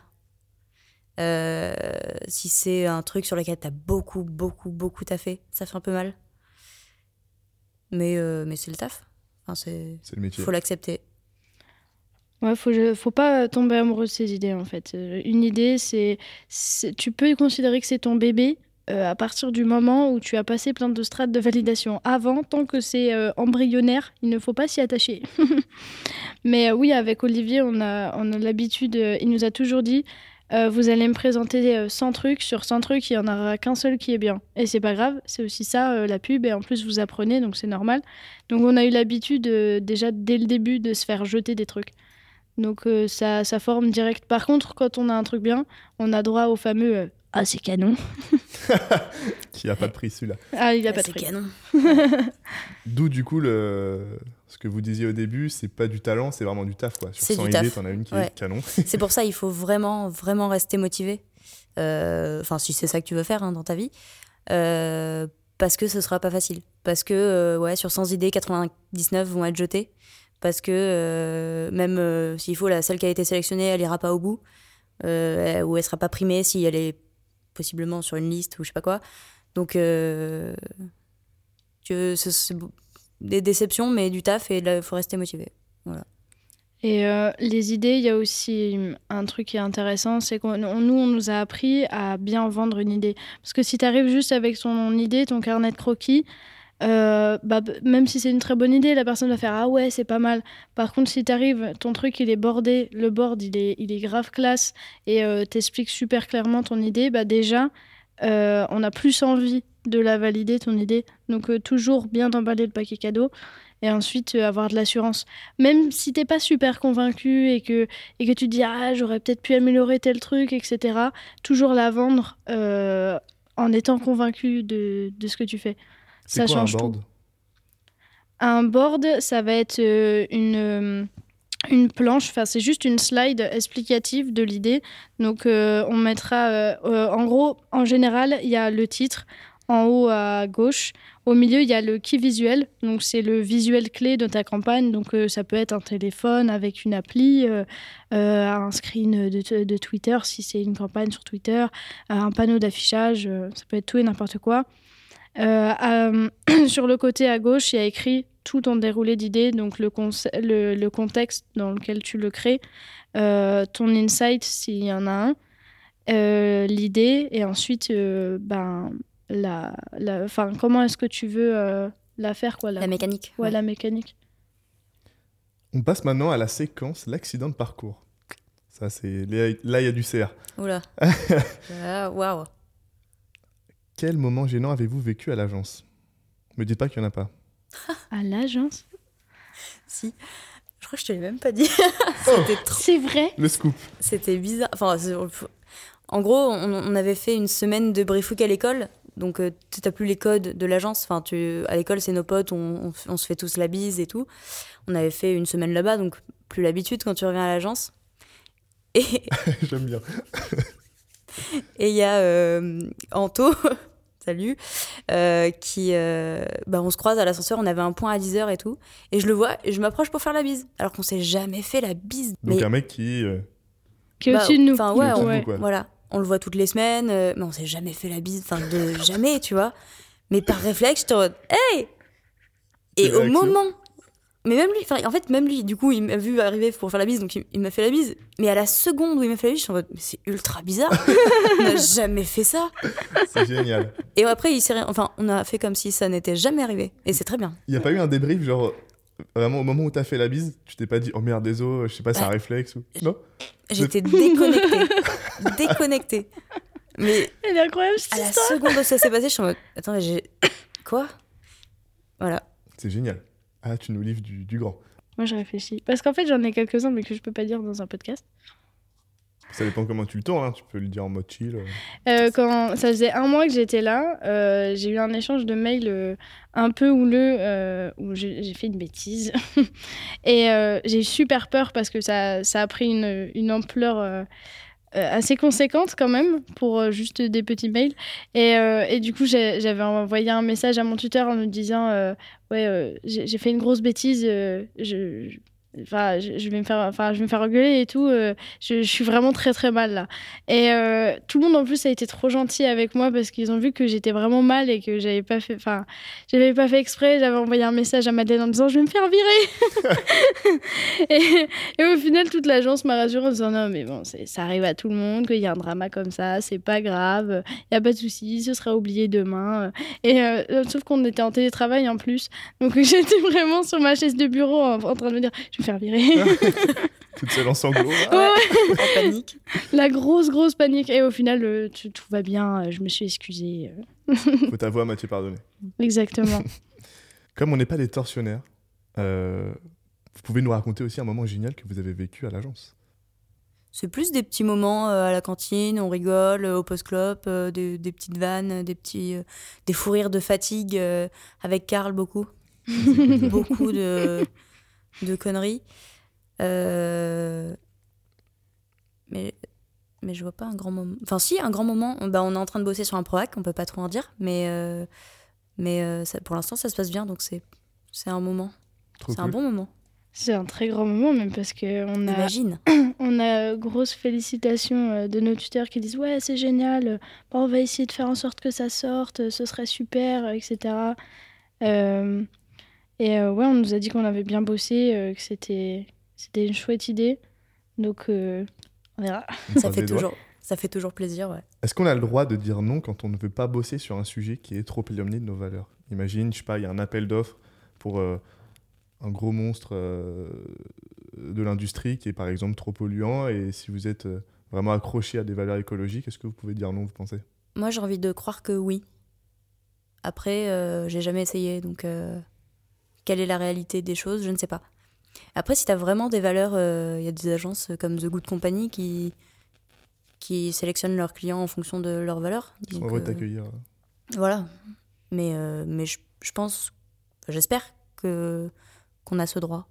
Si c'est un truc sur lequel t'as beaucoup, beaucoup, beaucoup taffé, ça fait un peu mal. Mais, mais c'est le taf. Enfin, c'est C'est le métier. faut l'accepter. Ouais, faut, faut pas tomber amoureux de ses idées en fait. Euh, Une idée, c'est, tu peux considérer que c'est ton bébé euh, à partir du moment où tu as passé plein de strates de validation. Avant, tant que c'est euh, embryonnaire, il ne faut pas s'y attacher. Mais oui, avec Olivier, on a, l'habitude, il nous a toujours dit, vous allez me présenter euh, 100 trucs, sur 100 trucs, il n'y en aura qu'un seul qui est bien. Et c'est pas grave, c'est aussi ça, la pub, et en plus vous apprenez, donc c'est normal. Donc on a eu l'habitude, déjà dès le début, de se faire jeter des trucs. Donc euh, ça, ça forme direct. Par contre, quand on a un truc bien, on a droit au fameux euh, Ah, c'est canon. Qui a pas de prix celui-là. Ah, il a Ouais, pas de c'est prix. canon. D'où du coup le ce que vous disiez au début, c'est pas du talent, c'est vraiment du taf quoi. Sur C'est 100 du idées, taf. t'en as une qui Ouais. est canon. C'est pour ça il faut vraiment, vraiment rester motivé. Euh, Enfin, si c'est ça que tu veux faire hein, dans ta vie. Euh, parce que ce sera pas facile. Parce que, euh, ouais, sur 100 idées, 99 vont être jetées. Parce que, euh, même euh, s'il faut, la celle qui a été sélectionnée, elle ira pas au bout. Euh, ou elle sera pas primée si elle est possiblement sur une liste ou je sais pas quoi. Donc, que ce- c'est des déceptions, mais du taf et il faut rester motivé. Et euh, les idées, il y a aussi un truc qui est intéressant, c'est que nous, on nous a appris à bien vendre une idée. Parce que si tu arrives juste avec ton idée, ton carnet de croquis, euh, bah, même si c'est une très bonne idée, la personne va faire Ah ouais, c'est pas mal. Par contre, si tu arrives, ton truc il est bordé, le board il est, il est grave classe et euh, t'expliques super clairement ton idée, bah déjà, euh, on a plus envie de la valider, ton idée. Donc, euh, toujours bien d'emballer le paquet cadeau et ensuite avoir de l'assurance. Même si t'es pas super convaincu et que, et que tu te dis Ah, j'aurais peut-être pu améliorer tel truc, etc., toujours la vendre en étant convaincu de, de ce que tu fais. C'est Ça quoi change un tout. board Un board, ça va être euh, une, euh, une planche, enfin c'est juste une slide explicative de l'idée. Donc euh, on mettra, euh, euh, en gros, en général, il y a le titre en haut à gauche. Au milieu, il y a le key visuel, donc c'est le visuel clé de ta campagne. Donc euh, ça peut être un téléphone avec une appli, euh, euh, un screen de, de Twitter si c'est une campagne sur Twitter, euh, un panneau d'affichage, euh, ça peut être tout et n'importe quoi. Euh, euh, sur le côté à gauche, il y a écrit tout ton déroulé d'idées, donc le, conce- le, le contexte dans lequel tu le crées, euh, ton insight s'il y en a un, euh, l'idée, et ensuite, euh, ben, la, la, enfin, comment est-ce que tu veux euh, la faire, quoi, la, La mécanique. ouais, ouais. la mécanique. On passe maintenant à la séquence l'accident de parcours. Ça, c'est là, il y a du CR. Oula. Ah, Waouh. Quel moment gênant avez-vous vécu à l'agence? Me dites pas qu'il y en a pas. À l'agence? Si. Je crois que je te l'ai même pas dit. Oh. C'était trop. C'est vrai? Le scoop. C'était bizarre. Enfin, en gros, on, on avait fait une semaine de briefing à l'école. Donc, euh, tu n'as plus les codes de l'agence. Enfin, tu, à l'école, c'est nos potes, on, on, on se fait tous la bise et tout. On avait fait une semaine là-bas, donc plus l'habitude quand tu reviens à l'agence. Et J'aime bien. et il y a euh, Anto, salut, euh, qui. euh, bah, on se croise à l'ascenseur, on avait un point à 10h et tout. Et je le vois et je m'approche pour faire la bise. Alors qu'on s'est jamais fait la bise. Donc Mais- un mec qui... euh, Qui est Bah, au-dessus de nous. Enfin, ouais, on- quoi. voilà. On le voit toutes les semaines, euh, mais on s'est jamais fait la bise. Enfin, de jamais, tu vois. Mais par réflexe, je te Hey Et au moment. Mais même lui, enfin, en fait, même lui, du coup, il m'a vu arriver pour faire la bise, donc il, il m'a fait la bise. Mais à la seconde où il m'a fait la bise, je suis en mode, mais c'est ultra bizarre. on n'a jamais fait ça. C'est génial. Et après, il s'est rien. Enfin, on a fait comme si ça n'était jamais arrivé. Et c'est très bien. Il n'y a pas eu un débrief, genre... Vraiment, au moment où t'as fait la bise, tu t'es pas dit « Oh merde, désolé, je sais pas, c'est un Ouais. réflexe ou... » Non? J'étais déconnectée. déconnectée. Mais Elle est incroyable cette à la histoire. seconde où ça s'est passé, je suis en mode, attends, mais j'ai. Quoi? Voilà. C'est génial. Ah, tu nous livres du, du grand. Moi, je réfléchis. Parce qu'en fait, j'en ai quelques-uns, mais que je peux pas dire dans un podcast. Ça dépend comment tu le tournes, hein. tu peux le dire en mode chill. euh. Euh, quand ça faisait un mois que j'étais là, euh, j'ai eu un échange de mails euh, un peu houleux où j'ai fait une bêtise. et j'ai eu super peur parce que ça, ça a pris une, une ampleur assez conséquente quand même pour euh, juste des petits mails. Et, euh, et du coup, j'avais envoyé un message à mon tuteur en lui disant euh, Ouais, euh, j'ai fait une grosse bêtise, euh, je. Enfin, je, vais me faire, enfin, je vais me faire engueuler et tout. euh, je, suis vraiment très très mal là. Et euh, tout le monde en plus a été trop gentil avec moi parce qu'ils ont vu que j'étais vraiment mal et que j'avais pas fait, enfin, j'avais pas fait exprès. J'avais envoyé un message à Madeleine en disant je vais me faire virer. et, au final, toute l'agence m'a rassurée en disant non mais bon, ça arrive à tout le monde qu'il y a un drama comme ça, c'est pas grave, il y a pas de souci, ce sera oublié demain. Et euh, sauf qu'on était en télétravail en plus, donc j'étais vraiment sur ma chaise de bureau en, train de me dire je faire virer. Toute seule en sanglots. Ouais. En panique. La grosse, grosse panique. Et au final, euh, tout, tout va bien. euh, Je me suis excusée. euh. Faut t'avouer à Mathieu pardonner. Exactement. Comme on n'est pas des tortionnaires, euh, vous pouvez nous raconter aussi un moment génial que vous avez vécu à l'agence. C'est plus des petits moments euh, à la cantine, on rigole, euh, au post-clop, euh, des, des petites vannes, des petits, euh, des fous rires de fatigue euh, avec Karl beaucoup, beaucoup de, de conneries. Euh, mais mais je vois pas un grand moment. Enfin si, un grand moment. Bah, on est en train de bosser sur un proac, on peut pas trop en dire, mais euh, mais euh, ça, pour l'instant ça se passe bien, donc c'est c'est un moment, Trop c'est un bon moment. C'est un très grand moment, même parce qu'on a, Imagine. on a grosse félicitations euh, de nos tuteurs qui disent Ouais, c'est génial. bon, on va essayer de faire en sorte que ça sorte. Ce serait super, etc. Euh, et euh, ouais, on nous a dit qu'on avait bien bossé, euh, que c'était. c'était une chouette idée. Donc, euh, on verra. On Ça fait, toujours, ça fait toujours plaisir, ouais. Est-ce qu'on a le droit de dire non quand on ne veut pas bosser sur un sujet qui est trop éloigné de nos valeurs? Imagine, je sais pas, il y a un appel d'offres pour euh, un gros monstre euh, de l'industrie qui est par exemple trop polluant et si vous êtes euh, vraiment accroché à des valeurs écologiques, est-ce que vous pouvez dire non, vous pensez? Moi, j'ai envie de croire que oui. Après, euh, j'ai jamais essayé, donc euh, quelle est la réalité des choses Je ne sais pas. Après, si tu as vraiment des valeurs, euh, il y a des agences comme The Good Company qui, qui sélectionnent leurs clients en fonction de leurs valeurs. Ils sont euh, t'accueillir. Voilà. Mais, euh, mais je, je pense, j'espère que qu'on a ce droit.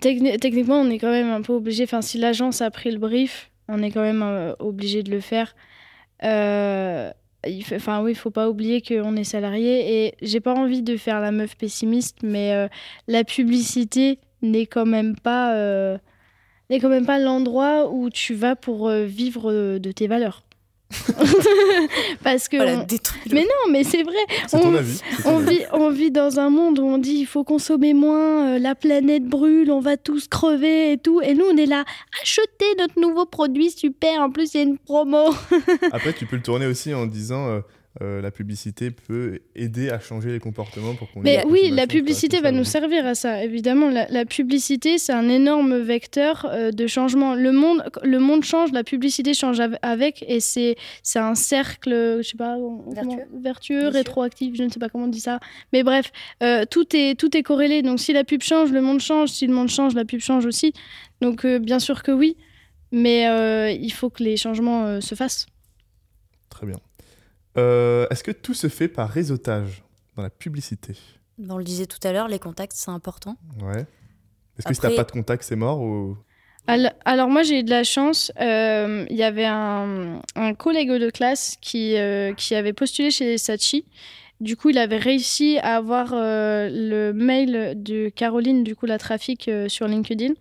Techni- techniquement, on est quand même un peu obligé. Enfin, si l'agence a pris le brief, on est quand même euh, obligé de le faire. Euh, il fait- Enfin, oui, faut pas oublier qu'on est salarié. Et j'ai pas envie de faire la meuf pessimiste, mais euh, la publicité n'est quand même pas, euh, n'est quand même pas l'endroit où tu vas pour euh, vivre de tes valeurs. Parce que Voilà, on- détruire. mais non, mais c'est vrai. C'est ton on- avis on vit, on vit dans un monde où on dit il faut consommer moins, euh, la planète brûle, on va tous crever et tout. Et nous, on est là, achetez notre nouveau produit super, en plus il y a une promo. Après, tu peux le tourner aussi en disant euh, euh, la publicité peut aider à changer les comportements pour qu'on Mais oui, la publicité va nous servir à ça, évidemment. La, la publicité, c'est un énorme vecteur euh, de changement. Le monde, le monde change, la publicité change av- avec, et c'est c'est un cercle, je sais pas, comment- Vertueux. rétroactif, je ne sais pas comment on dit ça. Mais bref, euh, tout, est, tout est corrélé. Donc si la pub change, le monde change. Si le monde change, la pub change aussi. Donc euh, bien sûr que oui, mais euh, il faut que les changements euh, se fassent. Très bien. Euh, Est-ce que tout se fait par réseautage dans la publicité? On le disait tout à l'heure, les contacts, c'est important. Ouais. Est-ce que si t'as Après- pas de contact, c'est mort ou... Al- Alors moi j'ai eu de la chance, euh, il y avait un, un collègue de classe qui, euh, qui avait postulé chez Sachi. Du coup il avait réussi à avoir euh, le mail de Caroline, du coup la trafic euh, sur LinkedIn.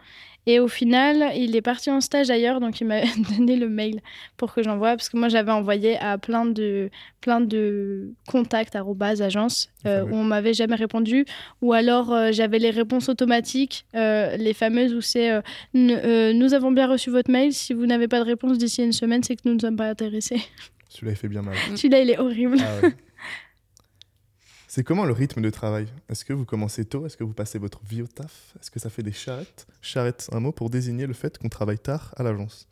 Et au final il est parti en stage ailleurs, donc il m'a donné le mail pour que j'envoie, parce que moi j'avais envoyé à plein de, plein de contacts, arrobas, agences, euh, où on m'avait jamais répondu. Ou alors euh, j'avais les réponses automatiques, euh, les fameuses où c'est... euh, nous avons bien reçu votre mail. Si vous n'avez pas de réponse d'ici une semaine, c'est que nous ne sommes pas intéressés. Celui-là, il fait bien mal. Celui-là, il est horrible. Ah ouais. C'est comment le rythme de travail? Est-ce que vous commencez tôt? Est-ce que vous passez votre vie au taf? Est-ce que ça fait des charrettes? Charrette, un mot pour désigner le fait qu'on travaille tard à l'agence.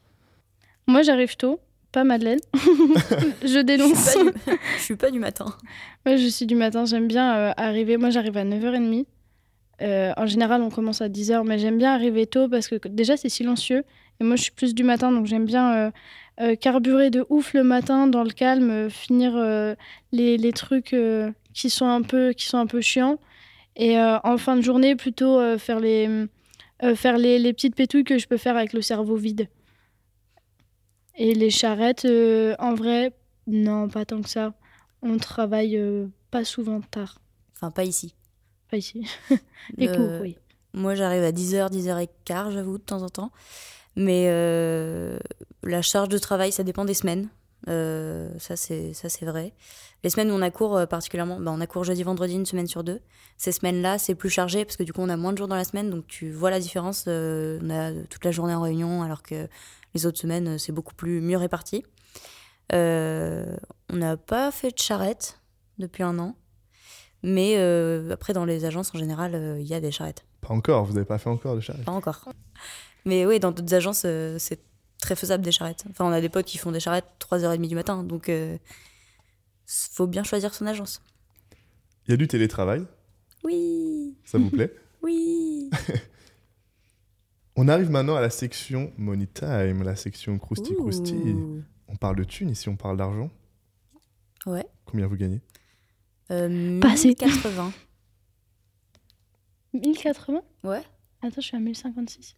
Moi, j'arrive tôt, pas Madeleine. je Je dénonce. suis, pas du... je suis pas du matin. Moi, je suis du matin. J'aime bien euh, arriver. Moi, j'arrive à 9h30. Euh, en général, on commence à 10h, mais j'aime bien arriver tôt parce que déjà, c'est silencieux. Et moi, je suis plus du matin, donc j'aime bien euh, euh, carburer de ouf le matin dans le calme, euh, finir euh, les, les trucs euh, qui, sont un peu, qui sont un peu chiants. Et euh, en fin de journée, plutôt euh, faire, les, euh, faire les, les petites pétouilles que je peux faire avec le cerveau vide. Et les charrettes, en vrai, non, pas tant que ça. On travaille pas souvent tard. Enfin, pas ici. Pas ici. Les Le- cours, oui. Moi, j'arrive à 10h, 10h15, j'avoue, de temps en temps. Mais euh, la charge de travail, ça dépend des semaines. Euh, ça, c'est ça, c'est vrai. Les semaines où on a cours, euh, particulièrement, bah, on a cours jeudi, vendredi, une semaine sur deux. Ces semaines-là, c'est plus chargé parce que du coup, on a moins de jours dans la semaine. Donc, tu vois la différence. euh, on a toute la journée en réunion alors que les autres semaines, euh, c'est beaucoup plus mieux réparti. Euh, on n'a pas fait de charrette depuis un an. Mais euh, après, dans les agences, en général, il y a des charrettes. Pas encore, vous n'avez pas fait encore de charrette. Pas encore. Mais oui, dans d'autres agences, c'est très faisable des charrettes. Enfin, on a des potes qui font des charrettes 3h30 du matin, donc faut bien choisir son agence. Il y a du télétravail, Oui, ça vous plaît oui. On arrive maintenant à la section Money Time, la section Krusty Krusty. On parle de thunes ici, on parle d'argent. Ouais. Combien vous gagnez? Euh, Pas assez. 1080. 1080 Ouais. Attends, je suis à 1056.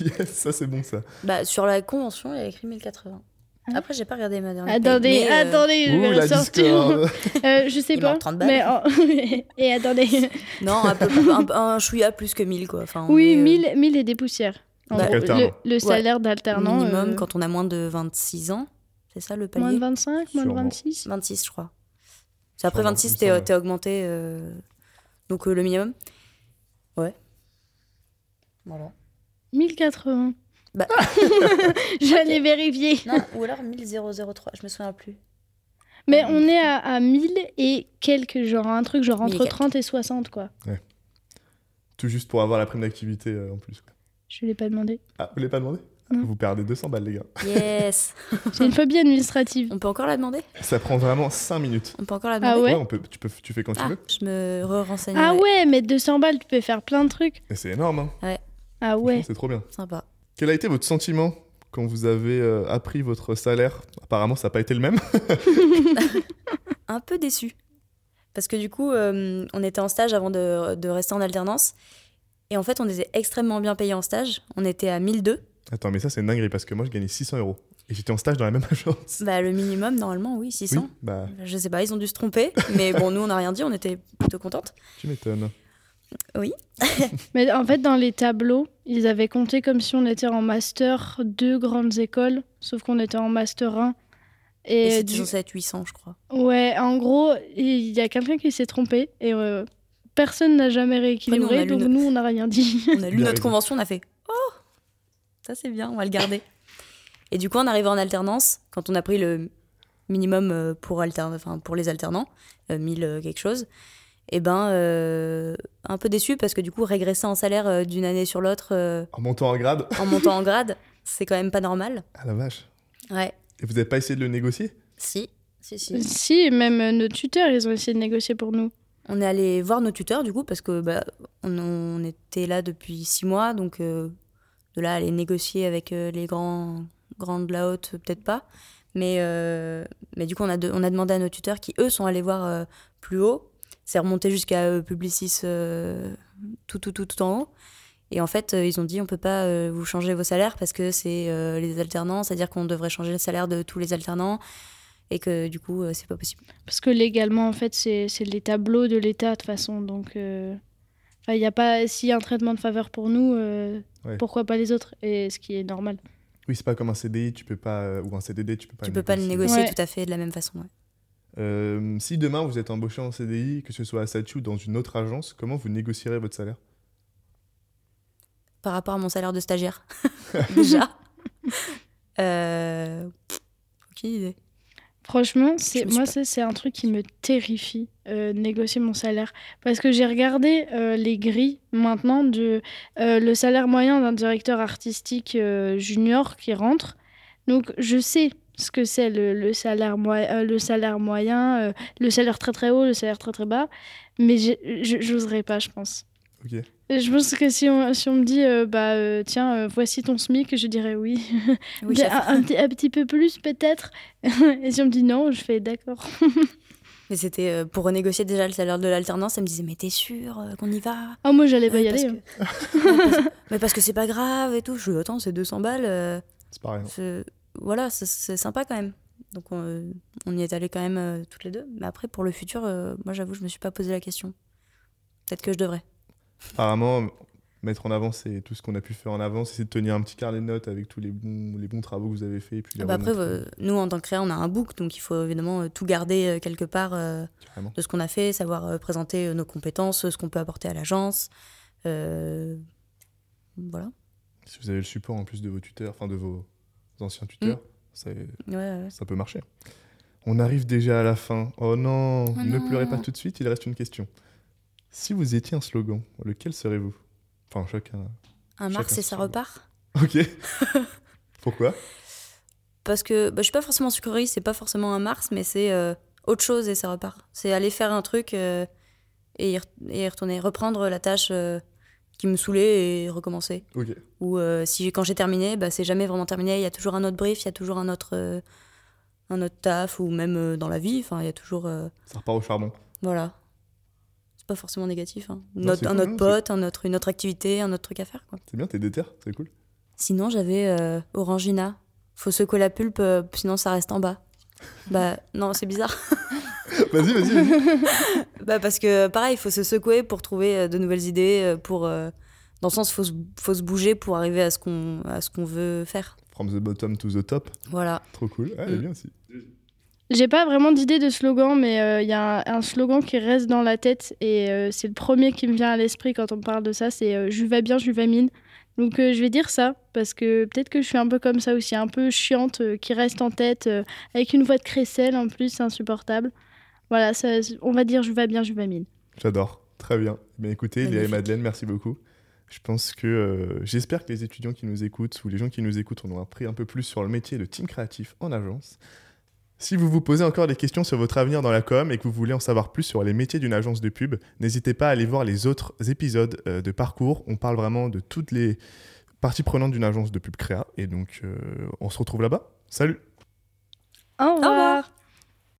Yes, ça c'est bon ça. Bah, sur la convention, il y a écrit 1080. Ah. Après, j'ai pas regardé ma dernière. Attendez, mais, euh, attendez, je Ouh, vais la ressortir. Discord Euh, je sais Il pas. manque 30 balles. Mais, Et attendez. Non, un, peu, un, un chouïa plus que 1000, quoi. Enfin, Oui, est, euh, 1000, 1000 et des poussières. En Bah, gros, le, le salaire d'alternant. minimum euh, quand on a moins de 26 ans. C'est ça le palier Moins de 25, moins de Sûrement. 26. 26, je crois. C'est après Sûrement, 26, il me t'es augmenté. euh, Donc euh, le minimum. Voilà. 1080. Bah. J'allais vérifier. Non, ou alors 1003, je me souviens plus. Mais on est à, à 1000 et quelques, genre un truc genre 1000 et entre quelques. 30 et 60 quoi. Tout juste pour avoir la prime d'activité euh, en plus. quoi. Je l'ai pas demandé. Ah, vous l'avez pas demandé? Non. Vous perdez 200 balles, les gars. Yes J'ai une phobie administrative. On peut encore la demander? Ça prend vraiment 5 minutes. On peut encore la Ah demander ouais on peut, tu, peux, tu fais quand tu Ah, veux. je me re-renseigne. Ah ouais, mais 200 balles, tu peux faire plein de trucs. Et c'est énorme, hein. Ah Franchement, ouais. C'est trop bien. Sympa. Quel a été votre sentiment quand vous avez euh, appris votre salaire? Apparemment, ça n'a pas été le même. Un peu déçu. Parce que du coup, euh, on était en stage avant de, de rester en alternance. Et en fait, on était extrêmement bien payés en stage. On était à 1002. Attends, mais ça, c'est une dinguerie parce que moi, je gagnais 600 euros. Et j'étais en stage dans la même agence. Bah, le minimum, normalement, oui, 600. Oui, bah, Je sais pas, ils ont dû se tromper. Mais bon, nous, on n'a rien dit. On était plutôt contentes. tu m'étonnes. Mais en fait, dans les tableaux, ils avaient compté comme si on était en master 2 grandes écoles, sauf qu'on était en master 1. Et, Et, c'était du- censé être 800, je crois. ouais, en gros, il y a quelqu'un qui s'est trompé et euh, personne n'a jamais rééquilibré, donc nous, on n'a rien dit. On a lu notre convention, on a fait Oh Ça, c'est bien, on va le garder. Et du coup, on arrivait en alternance. Quand on a pris le minimum euh, pour, alterne, enfin, pour les alternants, euh, 1000 euh, quelque chose, et ben, euh, un peu déçu parce que du coup, régresser en salaire euh, d'une année sur l'autre euh, En montant en grade en montant en grade, c'est quand même pas normal. Ah la vache. Ouais, Et vous n'avez pas essayé de le négocier? Si, si, si. si, même nos tuteurs, ils ont essayé de négocier pour nous. On est allé voir nos tuteurs du coup parce que bah, on, on était là depuis six mois, donc euh, de là aller négocier avec euh, les grands, grands de la haute, peut-être pas. Mais, euh, mais du coup, on a, de- on a demandé à nos tuteurs qui, eux, sont allés voir euh, plus haut. C'est remonté jusqu'à euh, Publicis euh, tout, tout, tout, tout en haut. Et en fait, euh, ils ont dit on peut pas euh, vous changer vos salaires parce que c'est euh, les alternants, c'est-à-dire qu'on devrait changer le salaire de tous les alternants et que du coup, euh, c'est pas possible. Parce que légalement, en fait, c'est c'est les tableaux de l'État, de toute façon. Donc, euh, il y a pas, s'il y a un traitement de faveur pour nous, euh, Ouais. pourquoi pas les autres? Et ce qui est normal. Oui, c'est pas comme un CDI, tu peux pas, ou un CDD, tu peux pas tu peux pas le négocier Ouais. tout à fait de la même façon. ouais. Euh, si demain vous êtes embauché en CDI, que ce soit à Sachi ou dans une autre agence, comment vous négocierez votre salaire? Par rapport à mon salaire de stagiaire. Déjà. Euh... Aucune idée. Franchement, c'est moi, pas- ça, c'est un truc qui me terrifie, euh, négocier mon salaire. Parce que j'ai regardé euh, les grilles maintenant de euh, le salaire moyen d'un directeur artistique euh, junior qui rentre. Donc, je sais ce que c'est le, le salaire, euh, le salaire moyen, euh, le salaire très très haut, le salaire très très bas. Mais j'oserais pas, je pense. Je pense que si on, si on me dit, euh, bah euh, tiens, euh, voici ton SMIC, je dirais oui. Un, un petit, un petit peu plus peut-être. Et si on me dit non, je fais d'accord. Mais c'était euh, pour renégocier déjà le salaire de l'alternance. Elle me disait Mais t'es sûr euh, qu'on y va? Ah, moi, j'allais pas y aller. parce hein. que- Mais parce que c'est pas grave et tout. Je dis Attends, c'est 200 balles. euh, C'est pareil. hein. C'est- Voilà, c'est- c'est sympa quand même. Donc on, on y est allé quand même euh, toutes les deux. Mais après, pour le futur, euh, moi j'avoue, je me suis pas posé la question. Peut-être que je devrais. Apparemment, mettre en avant c'est tout ce qu'on a pu faire en avance, essayer de tenir un petit carnet de notes avec tous les bons, les bons travaux que vous avez fait. Et puis les Ah bah après, euh, nous en tant que créa, on a un book, donc il faut évidemment euh, tout garder euh, quelque part euh, de ce qu'on a fait, savoir euh, présenter euh, nos compétences, euh, ce qu'on peut apporter à l'agence. Euh, Voilà. Si vous avez le support en plus de vos tuteurs, enfin de vos anciens tuteurs, Mm. ça, Ouais, ouais. ça peut marcher. On arrive déjà à la fin. Oh non, Oh ne non. pleurez pas tout de suite, il reste une question. Si vous étiez un slogan, lequel serez-vous? Enfin, chacun. Un mars et ça repart? Ok. Pourquoi? Parce que bah, je suis pas forcément sucrerie, c'est pas forcément un mars, mais c'est euh, autre chose et ça repart. C'est aller faire un truc euh, et, y re- et y retourner, reprendre la tâche euh, qui me saoulait et recommencer. Ou euh, si quand j'ai terminé, bah, c'est jamais vraiment terminé. Il y a toujours un autre brief, il y a toujours un autre, euh, un autre taf, ou même euh, dans la vie. Enfin, il y a toujours. Ça repart au charbon. voilà. C'est pas forcément négatif. hein. Non, Notre- c'est un cool, autre non, pote, un autre, une autre activité, un autre truc à faire. C'est bien, t'es déter, c'est cool. Sinon, j'avais Orangina. Faut secouer la pulpe, sinon ça reste en bas. Bah non, c'est bizarre. vas-y, vas-y, bah parce que pareil, il faut se secouer pour trouver euh, de nouvelles idées, euh, pour euh, dans le sens faut se, faut se bouger pour arriver à ce qu'on à ce qu'on veut faire. From the bottom to the top. Voilà. Trop cool. Ouais, elle est Mm. bien aussi. J'ai pas vraiment d'idée de slogan, mais euh, il y a un, un slogan qui reste dans la tête et euh, c'est le premier qui me vient à l'esprit quand on parle de ça. C'est euh, Je vais bien, je vais mine. Donc euh, je vais dire ça, parce que peut-être que je suis un peu comme ça aussi, un peu chiante, euh, qui reste en tête, euh, avec une voix de crécelle en plus, insupportable. Voilà, ça, on va dire je vais bien, je vais mine. J'adore. Très bien. Mais écoutez, Léa et. Madeleine, merci beaucoup. Je pense que euh, j'espère que les étudiants qui nous écoutent ou les gens qui nous écoutent en ont appris un peu plus sur le métier de team créatif en agence. Si vous vous posez encore des questions sur votre avenir dans la com et que vous voulez en savoir plus sur les métiers d'une agence de pub, n'hésitez pas à aller voir les autres épisodes euh, de parcours. On parle vraiment de toutes les parties prenantes d'une agence de pub créa. Et donc, euh, on se retrouve là-bas. Salut Au revoir. revoir.